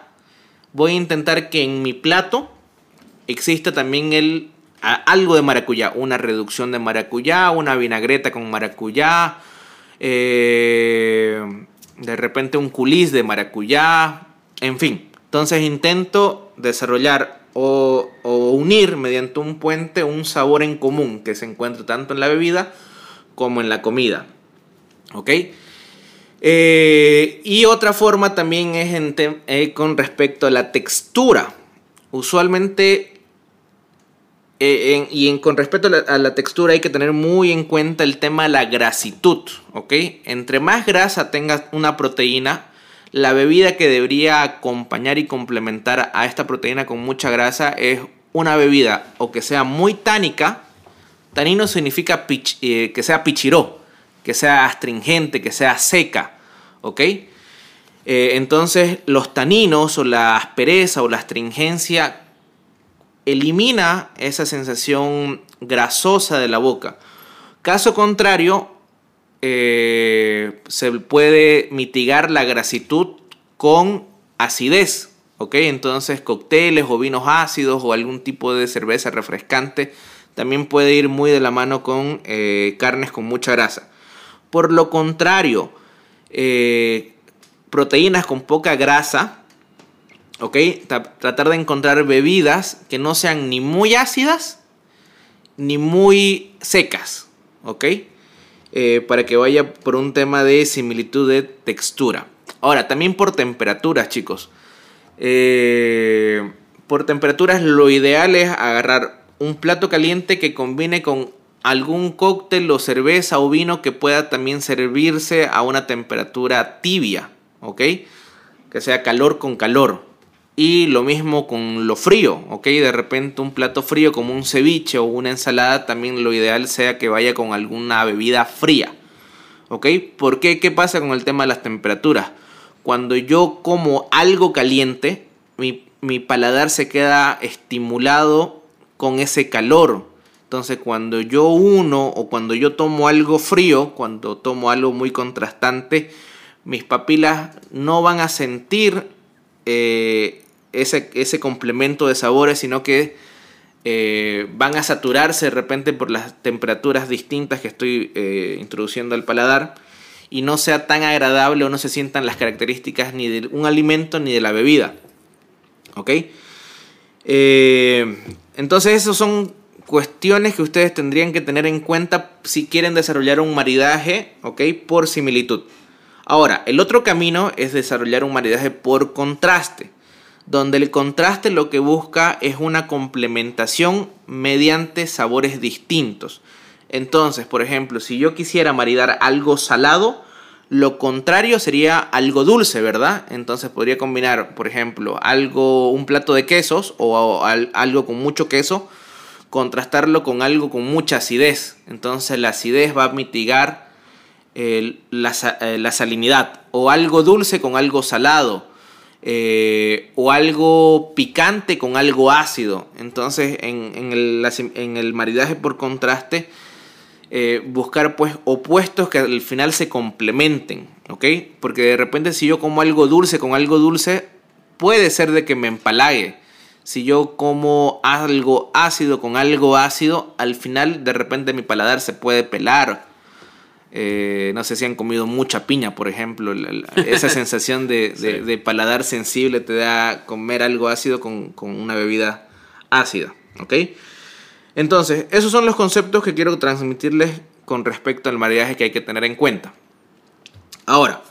voy a intentar que en mi plato exista también el algo de maracuyá, una reducción de maracuyá, una vinagreta con maracuyá, eh, de repente un culis de maracuyá, en fin. Entonces intento desarrollar o, unir mediante un puente un sabor en común que se encuentra tanto en la bebida como en la comida. ¿Ok? Eh, y otra forma también es eh, con respecto a la textura. Usualmente eh, y en, con respecto a la, textura hay que tener muy en cuenta el tema de la grasitud, ¿ok? Entre más grasa tenga una proteína, la bebida que debería acompañar y complementar a esta proteína con mucha grasa es una bebida o que sea muy tánica, tanino significa que sea pichiró, que sea astringente, que sea seca, ¿ok? Eh, entonces los taninos o la aspereza o la astringencia elimina esa sensación grasosa de la boca. Caso contrario, eh, se puede mitigar la grasitud con acidez. ¿ok? Entonces cócteles o vinos ácidos o algún tipo de cerveza refrescante también puede ir muy de la mano con eh, carnes con mucha grasa. Por lo contrario, eh, proteínas con poca grasa ¿ok? Tratar de encontrar bebidas que no sean ni muy ácidas ni muy secas, ¿ok? Eh, para que vaya por un tema de similitud de textura. Ahora, también por temperaturas, chicos. Eh, por temperaturas lo ideal es agarrar un plato caliente que combine con algún cóctel o cerveza o vino que pueda también servirse a una temperatura tibia, ¿ok? Que sea calor con calor. Y lo mismo con lo frío, ¿ok? De repente un plato frío como un ceviche o una ensalada, también lo ideal sea que vaya con alguna bebida fría, ¿ok? ¿Por qué? ¿Qué pasa con el tema de las temperaturas? Cuando yo como algo caliente, mi, mi paladar se queda estimulado con ese calor. Entonces cuando yo uno o cuando yo tomo algo frío, cuando tomo algo muy contrastante, mis papilas no van a sentir eh, ese, complemento de sabores, sino que eh, van a saturarse de repente por las temperaturas distintas que estoy eh, introduciendo al paladar y no sea tan agradable o no se sientan las características ni de un alimento ni de la bebida. ¿Ok? Entonces, esas son cuestiones que ustedes tendrían que tener en cuenta si quieren desarrollar un maridaje. Por similitud. Ahora, el otro camino es desarrollar un maridaje por contraste donde el contraste lo que busca es una complementación mediante sabores distintos. Entonces, por ejemplo, si yo quisiera maridar algo salado, lo contrario sería algo dulce, ¿verdad? Entonces podría combinar, por ejemplo, algo, un plato de quesos o algo con mucho queso, contrastarlo con algo con mucha acidez. Entonces la acidez va a mitigar la, eh, la salinidad. O algo dulce con algo salado eh, o algo picante con algo ácido. Entonces, en, el, maridaje por contraste, eh, buscar pues opuestos que al final se complementen, ¿ok? Porque de repente si yo como algo dulce con algo dulce, puede ser de que me empalague. Si yo como algo ácido con algo ácido, al final de repente mi paladar se puede pelar eh, no sé si han comido mucha piña, por ejemplo. esa sensación de, paladar sensible te da comer algo ácido con, una bebida ácida. ¿Ok? Entonces, esos son los conceptos que quiero transmitirles con respecto al maridaje que hay que tener en cuenta. Ahora,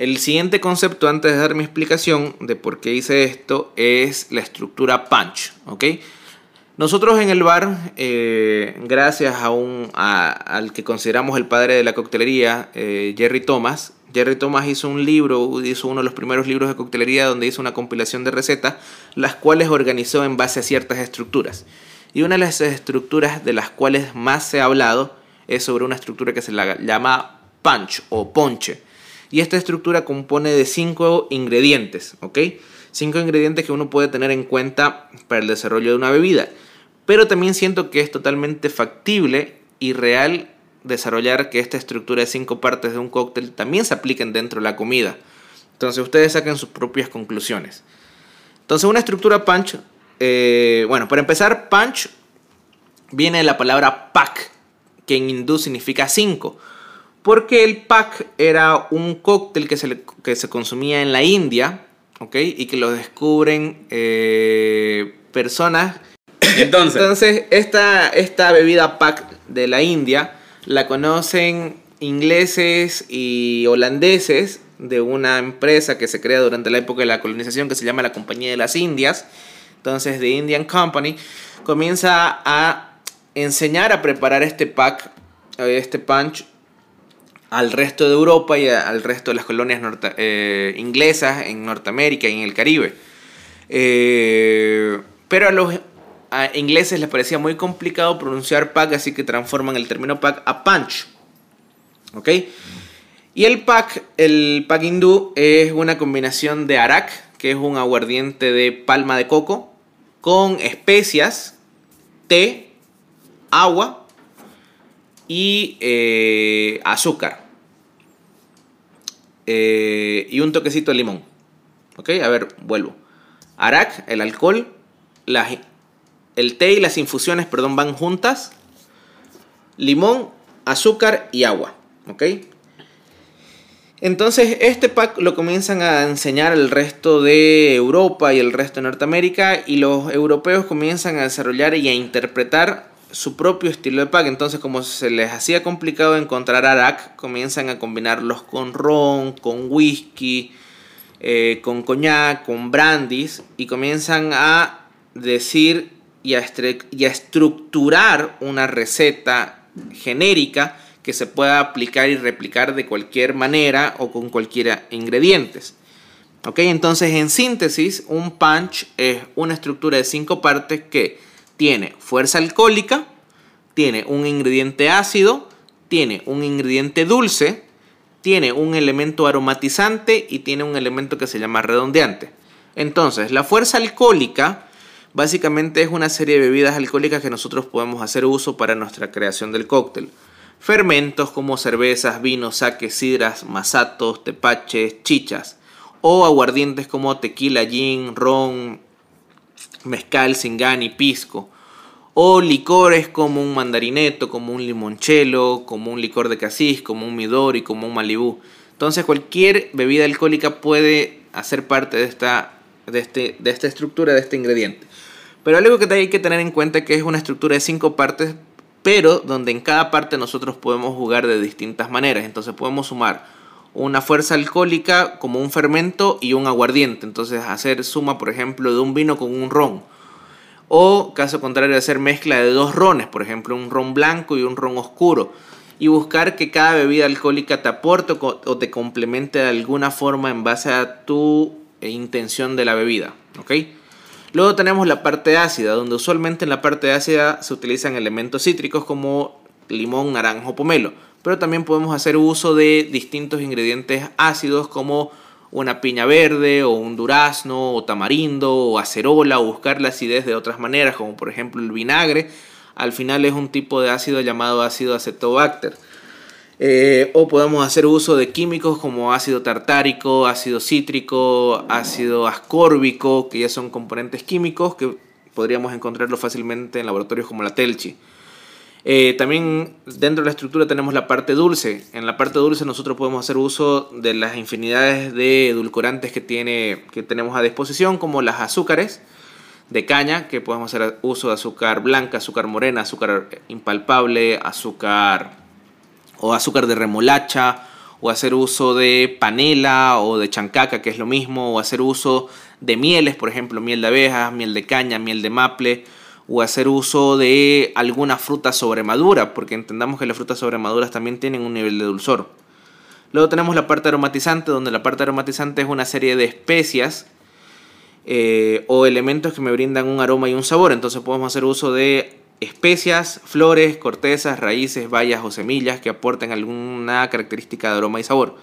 el siguiente concepto antes de dar mi explicación de por qué hice esto es la estructura punch. ¿Ok? Nosotros en el bar, eh, gracias a un, al que consideramos el padre de la coctelería, eh, Jerry Thomas, Jerry Thomas hizo un libro, hizo uno de los primeros libros de coctelería donde hizo una compilación de recetas, las cuales organizó en base a ciertas estructuras. Y una de las estructuras de las cuales más se ha hablado es sobre una estructura que se la llama punch o ponche. Y esta estructura compone de cinco ingredientes, ¿ok? Cinco ingredientes que uno puede tener en cuenta para el desarrollo de una bebida. Pero también siento que es totalmente factible y real desarrollar que esta estructura de cinco partes de un cóctel también se apliquen dentro de la comida. Entonces ustedes saquen sus propias conclusiones. Entonces una estructura punch, eh, bueno, para empezar, punch viene de la palabra pack, que en hindú significa cinco. Porque el pack era un cóctel que se, que se consumía en la India, ¿ok? Y que lo descubren eh, personas. Entonces, Entonces esta, esta bebida pack de la India la conocen ingleses y holandeses de una empresa que se crea durante la época de la colonización que se llama la Compañía de las Indias. Entonces, The Indian Company comienza a enseñar a preparar este pack, este punch, al resto de Europa y al resto de las colonias eh, inglesas en Norteamérica y en el Caribe. Eh, pero a los ingleses les parecía muy complicado pronunciar pack, así que transforman el término pack a punch. ¿Ok? Y el pack, el pack hindú es una combinación de arak, que es un aguardiente de palma de coco, con especias, té, agua y eh, azúcar. Eh, y un toquecito de limón. ¿Ok? A ver, vuelvo. Arak, el alcohol, el té y las infusiones, perdón, van juntas. Limón, azúcar y agua. ¿Ok? Entonces este pack lo comienzan a enseñar el resto de Europa y el resto de Norteamérica y los europeos comienzan a desarrollar y a interpretar su propio estilo de pack. Entonces como se les hacía complicado encontrar arak, comienzan a combinarlos con ron, con whisky, eh, con coñac, con brandis y comienzan a decir y a, estructurar una receta genérica que se pueda aplicar y replicar de cualquier manera o con cualquier ingredientes. Ok, entonces en síntesis, un punch es una estructura de cinco partes que tiene fuerza alcohólica, tiene un ingrediente ácido, tiene un ingrediente dulce, tiene un elemento aromatizante y tiene un elemento que se llama redondeante. Entonces, la fuerza alcohólica básicamente es una serie de bebidas alcohólicas que nosotros podemos hacer uso para nuestra creación del cóctel. Fermentos como cervezas, vinos, saques, sidras, masatos, tepaches, chichas. O aguardientes como tequila, gin, ron, mezcal, singani, pisco. O licores como un mandarineto, como un limonchelo, como un licor de casis, como un midori, como un malibú. Entonces cualquier bebida alcohólica puede hacer parte de esta, de, este, de esta estructura, de este ingrediente. Pero algo que hay que tener en cuenta es que es una estructura de cinco partes pero donde en cada parte nosotros podemos jugar de distintas maneras. Entonces podemos sumar una fuerza alcohólica como un fermento y un aguardiente. Entonces hacer suma, por ejemplo, de un vino con un ron. O caso contrario, hacer mezcla de dos rones, por ejemplo, un ron blanco y un ron oscuro. Y buscar que cada bebida alcohólica te aporte o te complemente de alguna forma en base a tu intención de la bebida. ¿Ok? Luego tenemos la parte ácida, donde usualmente en la parte ácida se utilizan elementos cítricos como limón, naranjo, pomelo. Pero también podemos hacer uso de distintos ingredientes ácidos como una piña verde o un durazno o tamarindo o acerola o buscar la acidez de otras maneras como por ejemplo el vinagre. Al final es un tipo de ácido llamado ácido acetobacter. Eh, o podemos hacer uso de químicos como ácido tartárico, ácido cítrico, ácido ascórbico, que ya son componentes químicos que podríamos encontrarlo fácilmente en laboratorios como la Telchi. Eh, también dentro de la estructura tenemos la parte dulce. En la parte dulce nosotros podemos hacer uso de las infinidades de edulcorantes que, tiene, que tenemos a disposición, como las azúcares de caña, que podemos hacer uso de azúcar blanca, azúcar morena, azúcar impalpable, azúcar o azúcar de remolacha, o hacer uso de panela o de chancaca, que es lo mismo, o hacer uso de mieles, por ejemplo, miel de abejas, miel de caña, miel de maple, o hacer uso de alguna fruta sobremadura, porque entendamos que las frutas sobremaduras también tienen un nivel de dulzor. Luego tenemos la parte aromatizante, donde la parte aromatizante es una serie de especias eh, o elementos que me brindan un aroma y un sabor. Entonces podemos hacer uso de especias, flores, cortezas, raíces, bayas o semillas que aporten alguna característica de aroma y sabor.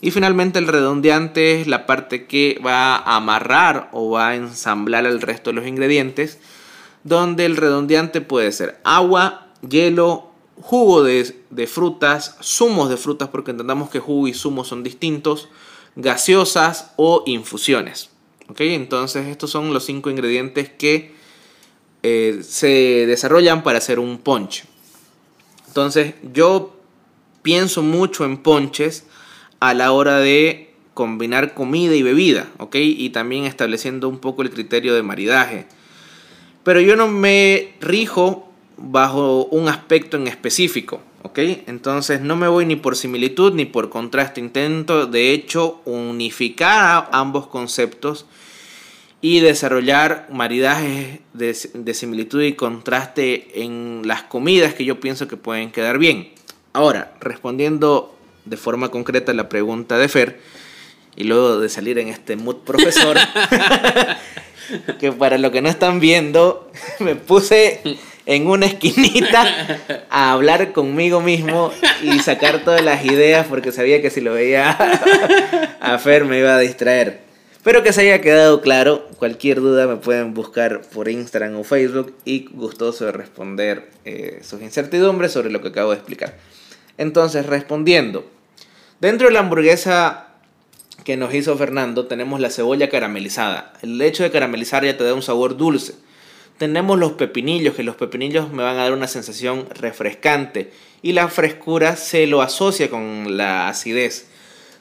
Y finalmente el redondeante es la parte que va a amarrar o va a ensamblar el resto de los ingredientes, donde el redondeante puede ser agua, hielo, jugo de, de frutas, zumos de frutas, porque entendamos que jugo y zumo son distintos, gaseosas o infusiones. ¿Ok? Entonces estos son los cinco ingredientes que eh, se desarrollan para hacer un ponche. Entonces yo pienso mucho en ponches a la hora de combinar comida y bebida, ¿ok? Y también estableciendo un poco el criterio de maridaje. Pero yo no me rijo bajo un aspecto en específico, ¿ok? Entonces no me voy ni por similitud ni por contraste. Intento, de hecho, unificar ambos conceptos y desarrollar maridajes de, similitud y contraste en las comidas que yo pienso que pueden quedar bien. Ahora, respondiendo de forma concreta a la pregunta de Fer, y luego de salir en este mood profesor, que para lo que no están viendo, me puse en una esquinita a hablar conmigo mismo y sacar todas las ideas porque sabía que si lo veía a Fer me iba a distraer. Espero que se haya quedado claro. Cualquier duda me pueden buscar por Instagram o Facebook y gustoso de responder eh, sus incertidumbres sobre lo que acabo de explicar. Entonces, respondiendo, dentro de la hamburguesa que nos hizo Fernando tenemos la cebolla caramelizada. El hecho de caramelizar ya te da un sabor dulce. Tenemos los pepinillos, que los pepinillos me van a dar una sensación refrescante y la frescura se lo asocia con la acidez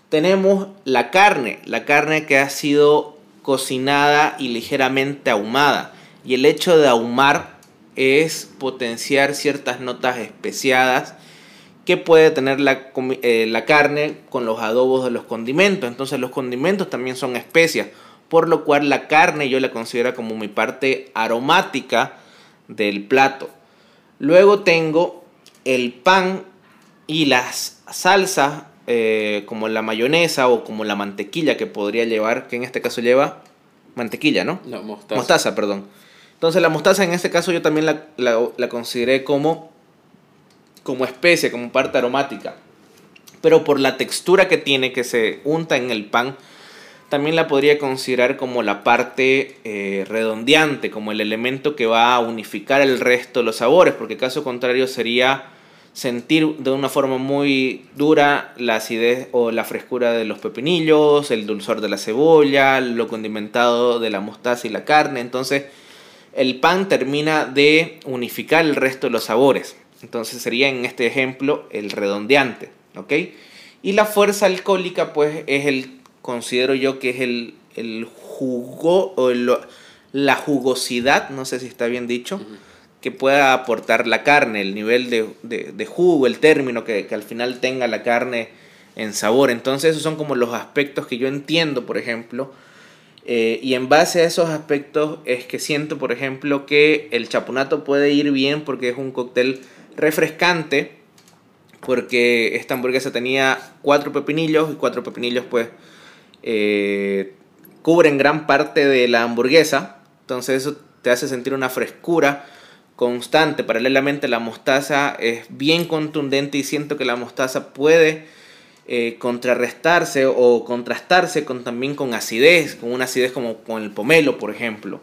tenemos la carne, la carne que ha sido cocinada y ligeramente ahumada. Y el hecho de ahumar es potenciar ciertas notas especiadas que puede tener la, eh, la, carne con los adobos de los condimentos. Entonces los condimentos también son especias, por lo cual la carne yo la considero como mi parte aromática del plato. Luego tengo el pan y las salsas eh, como la mayonesa o como la mantequilla que podría llevar, que en este caso lleva mantequilla, ¿no? No, mostaza. Mostaza, perdón. Entonces la mostaza en este caso yo también la, la, consideré como, como especie, como parte aromática. Pero por la textura que tiene, que se unta en el pan, también la podría considerar como la parte eh, redondeante, como el elemento que va a unificar el resto de los sabores, porque caso contrario sería sentir de una forma muy dura la acidez o la frescura de los pepinillos, el dulzor de la cebolla, lo condimentado de la mostaza y la carne. Entonces, el pan termina de unificar el resto de los sabores. Entonces, sería en este ejemplo el redondeante, ¿ok? Y la fuerza alcohólica, pues, es el, considero yo que es el, el jugo o la jugosidad, no sé si está bien dicho que pueda aportar la carne, el nivel de, jugo, el término que, al final tenga la carne en sabor. Entonces esos son como los aspectos que yo entiendo, por ejemplo. Eh, y en base a esos aspectos es que siento, por ejemplo, que el chapunato puede ir bien porque es un cóctel refrescante. Porque esta hamburguesa tenía cuatro pepinillos y cuatro pepinillos pues eh, cubren gran parte de la hamburguesa. Entonces eso te hace sentir una frescura constante. Paralelamente la mostaza es bien contundente y siento que la mostaza puede eh, contrarrestarse o contrastarse con, también con acidez, con una acidez como con el pomelo, por ejemplo.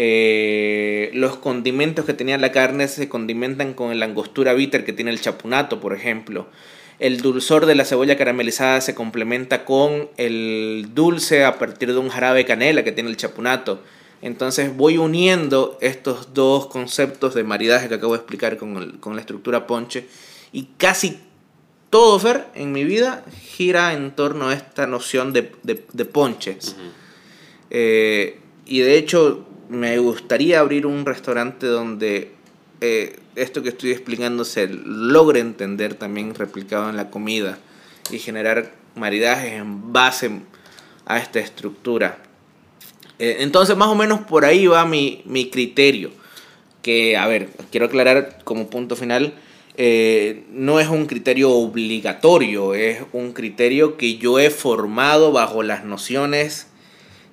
Eh, los condimentos que tenía la carne se condimentan con la angostura bitter que tiene el chapunato, por ejemplo. El dulzor de la cebolla caramelizada se complementa con el dulce a partir de un jarabe de canela que tiene el chapunato. Entonces voy uniendo estos dos conceptos de maridaje que acabo de explicar con, la estructura ponche y casi todo, Fer, en mi vida gira en torno a esta noción de, ponches. Eh, y de hecho me gustaría abrir un restaurante donde eh, esto que estoy explicando se logre entender también replicado en la comida y generar maridajes en base a esta estructura. Eh, entonces, más o menos por ahí va mi, criterio. Que, a ver, quiero aclarar como punto final, eh, no es un criterio obligatorio, es un criterio que yo he formado bajo las nociones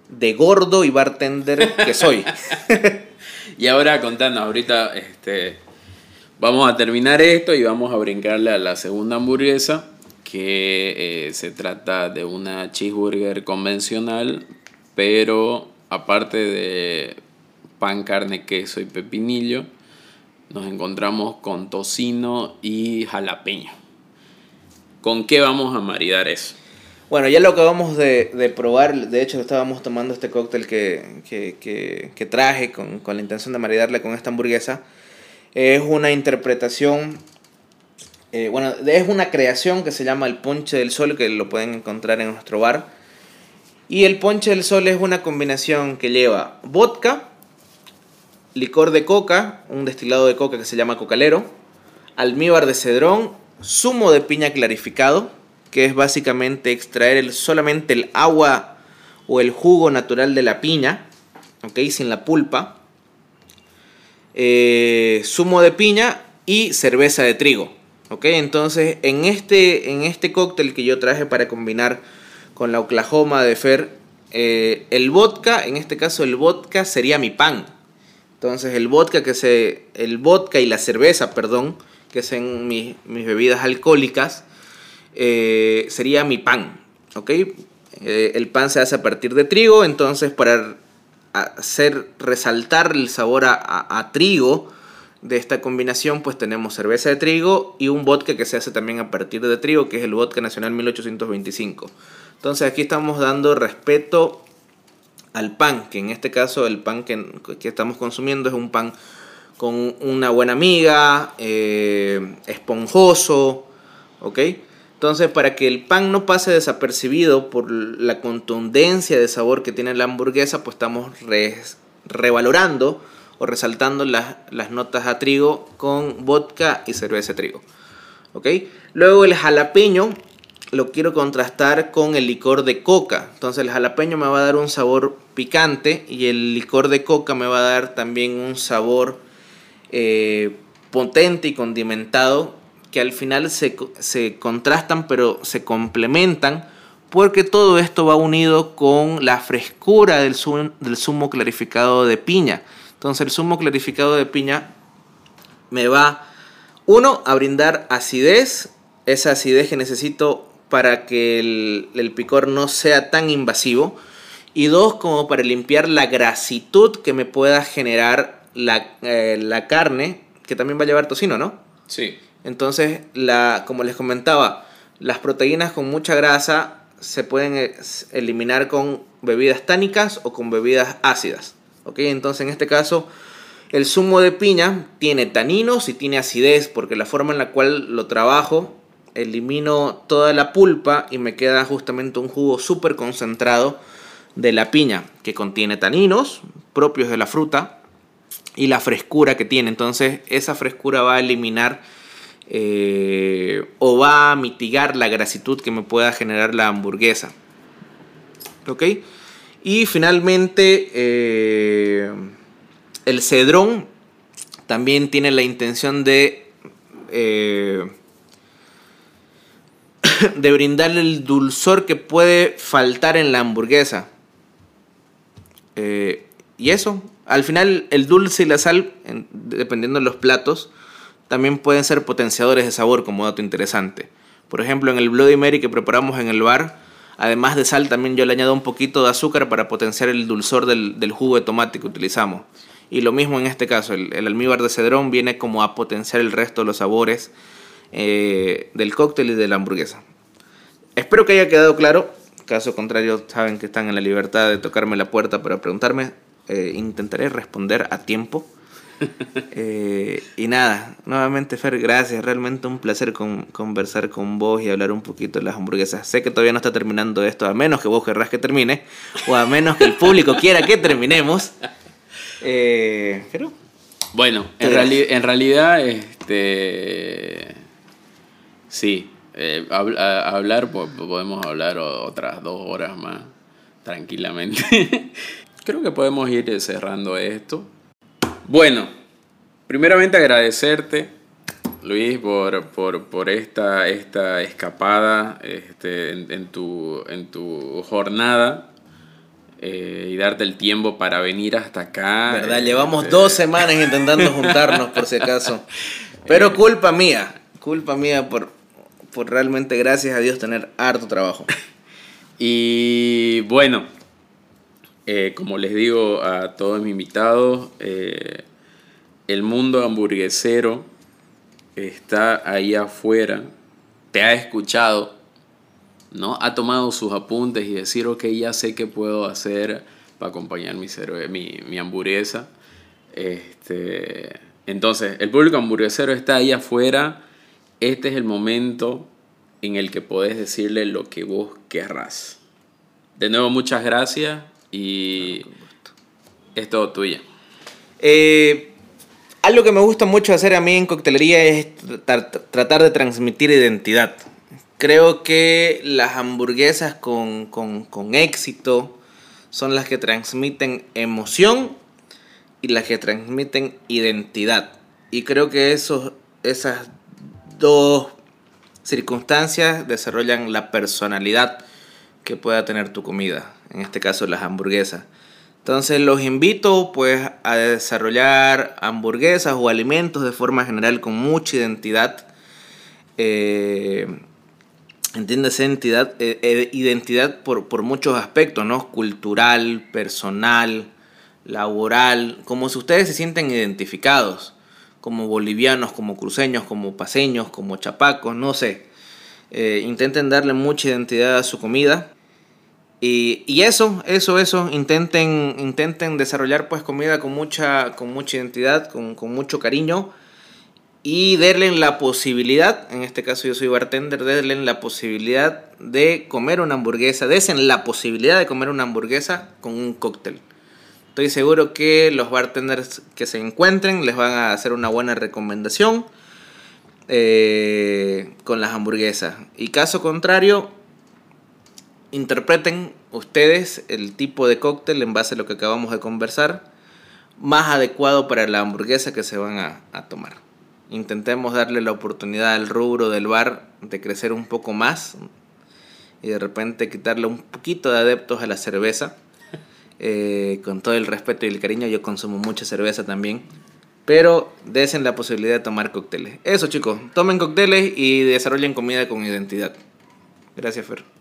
de gordo y bartender que soy. y ahora contando, ahorita este, vamos a terminar esto y vamos a brincarle a la segunda hamburguesa, que eh, se trata de una cheeseburger convencional, pero aparte de pan, carne, queso y pepinillo, nos encontramos con tocino y jalapeño. ¿Con qué vamos a maridar eso? Bueno, ya lo acabamos de, de probar, de hecho estábamos tomando este cóctel que, que, que, que traje con, con, la intención de maridarle con esta hamburguesa. Es una interpretación, eh, bueno, es una creación que se llama el ponche del sol, que lo pueden encontrar en nuestro bar. Y el ponche del sol es una combinación que lleva vodka, licor de coca, un destilado de coca que se llama cocalero, almíbar de cedrón, zumo de piña clarificado, que es básicamente extraer solamente el agua o el jugo natural de la piña, ¿ok? Sin la pulpa. Eh, zumo de piña y cerveza de trigo, ¿ok? Entonces, en este, en este cóctel que yo traje para combinar con la Oklahoma de Fer, eh, el vodka, en este caso el vodka sería mi pan. Entonces, el vodka, que se, el vodka y la cerveza, perdón, que son mis, mis bebidas alcohólicas, eh, sería mi pan, ¿ok? Eh, el pan se hace a partir de trigo, entonces para hacer resaltar el sabor a, trigo de esta combinación, pues tenemos cerveza de trigo y un vodka que se hace también a partir de trigo, que es el vodka nacional 1825. Entonces aquí estamos dando respeto al pan, que en este caso el pan que, estamos consumiendo es un pan con una buena amiga, eh, esponjoso, ¿ok? Entonces, para que el pan no pase desapercibido por la contundencia de sabor que tiene la hamburguesa, pues estamos revalorando o resaltando las, las, notas a trigo con vodka y cerveza de trigo. ¿Ok? Luego el jalapeño lo quiero contrastar con el licor de coca. Entonces el jalapeño me va a dar un sabor picante y el licor de coca me va a dar también un sabor eh, potente y condimentado que al final se, se contrastan pero se complementan porque todo esto va unido con la frescura del zumo, del zumo clarificado de piña. Entonces el zumo clarificado de piña me va, uno, a brindar acidez, esa acidez que necesito para que el, el picor no sea tan invasivo. Y dos, como para limpiar la grasitud que me pueda generar la, eh, la carne, que también va a llevar tocino, ¿no? Sí. Entonces, como les comentaba, las proteínas con mucha grasa se pueden eh, eliminar con bebidas tánicas o con bebidas ácidas. ¿ok? Entonces, en este caso, el zumo de piña tiene taninos y tiene acidez, porque la forma en la cual lo trabajo, elimino toda la pulpa y me queda justamente un jugo súper concentrado de la piña, que contiene taninos propios de la fruta y la frescura que tiene. Entonces, esa frescura va a eliminar eh, o va a mitigar la grasitud que me pueda generar la hamburguesa. ¿Ok? Y finalmente, eh, el cedrón también tiene la intención de, eh, de brindarle el dulzor que puede faltar en la hamburguesa. y eso, al final el dulce y la sal, dependiendo de los platos, también pueden ser potenciadores de sabor como dato interesante. Por ejemplo, en el Bloody Mary que preparamos en el bar, además de sal, también yo le añado un poquito de azúcar para potenciar el dulzor del, jugo de tomate que utilizamos. Y lo mismo en este caso, el, el, almíbar de cedrón viene como a potenciar el resto de los sabores eh, del cóctel y de la hamburguesa. Espero que haya quedado claro. Caso contrario, saben que están en la libertad de tocarme la puerta para preguntarme. Eh, intentaré responder a tiempo. Eh, y nada, nuevamente Fer, gracias. Realmente un placer con, conversar con vos y hablar un poquito de las hamburguesas. Sé que todavía no está terminando esto, a menos que vos querrás que termine, o a menos que el público quiera que terminemos. Eh, pero... Bueno, en, reali en realidad, este... Sí, eh, hablar, podemos hablar otras dos horas más tranquilamente. Creo que podemos ir cerrando esto. Bueno, primeramente agradecerte, Luis, por, por, por esta, esta escapada este, en, en, tu, en tu jornada. eh, y darte el tiempo para venir hasta acá. ¿Verdad? Eh, Llevamos eh, dos semanas intentando juntarnos, por si acaso. Pero culpa mía, culpa mía por, por realmente, gracias a Dios, tener harto trabajo. Y bueno, eh, como les digo a todos mis invitados, eh, el mundo hamburguesero está ahí afuera, te ha escuchado, ¿no? Ha tomado sus apuntes y decir, ok, ya sé qué puedo hacer para acompañar mi, mi, mi hamburguesa. Este, entonces, el público hamburguesero está ahí afuera. Este es el momento en el que podés decirle lo que vos querrás. De nuevo, muchas gracias y es todo tuyo. Eh, algo que me gusta mucho hacer a mí en coctelería es tratar, tratar de transmitir identidad. Creo que las hamburguesas con, con- con éxito son las que transmiten emoción y las que transmiten identidad. Y creo que esos, esas dos circunstancias desarrollan la personalidad que pueda tener tu comida, en este caso las hamburguesas. Entonces los invito pues a desarrollar hamburguesas o alimentos de forma general con mucha identidad. Eh, entiéndase identidad, eh, eh, identidad por, por muchos aspectos, ¿no? Cultural, personal, laboral, como si ustedes se sienten identificados, como bolivianos, como cruceños, como paseños, como chapacos, no sé. Eh, intenten darle mucha identidad a su comida. Y, eso, eso, eso, intenten, intenten desarrollar pues comida con mucha, con mucha identidad, con, con mucho cariño y darle la posibilidad, en este caso yo soy bartender, darle la posibilidad de comer una hamburguesa, desen la posibilidad de comer una hamburguesa con un cóctel. Estoy seguro que los bartenders que se encuentren les van a hacer una buena recomendación eh, con las hamburguesas. Y caso contrario, interpreten ustedes el tipo de cóctel en base a lo que acabamos de conversar más adecuado para la hamburguesa que se van a, a tomar. Intentemos darle la oportunidad al rubro del bar de crecer un poco más y de repente quitarle un poquito de adeptos a la cerveza. Eh, con todo el respeto y el cariño, yo consumo mucha cerveza también. Pero desen la posibilidad de tomar cócteles. Eso chicos, tomen cócteles y desarrollen comida con identidad. Gracias Fer.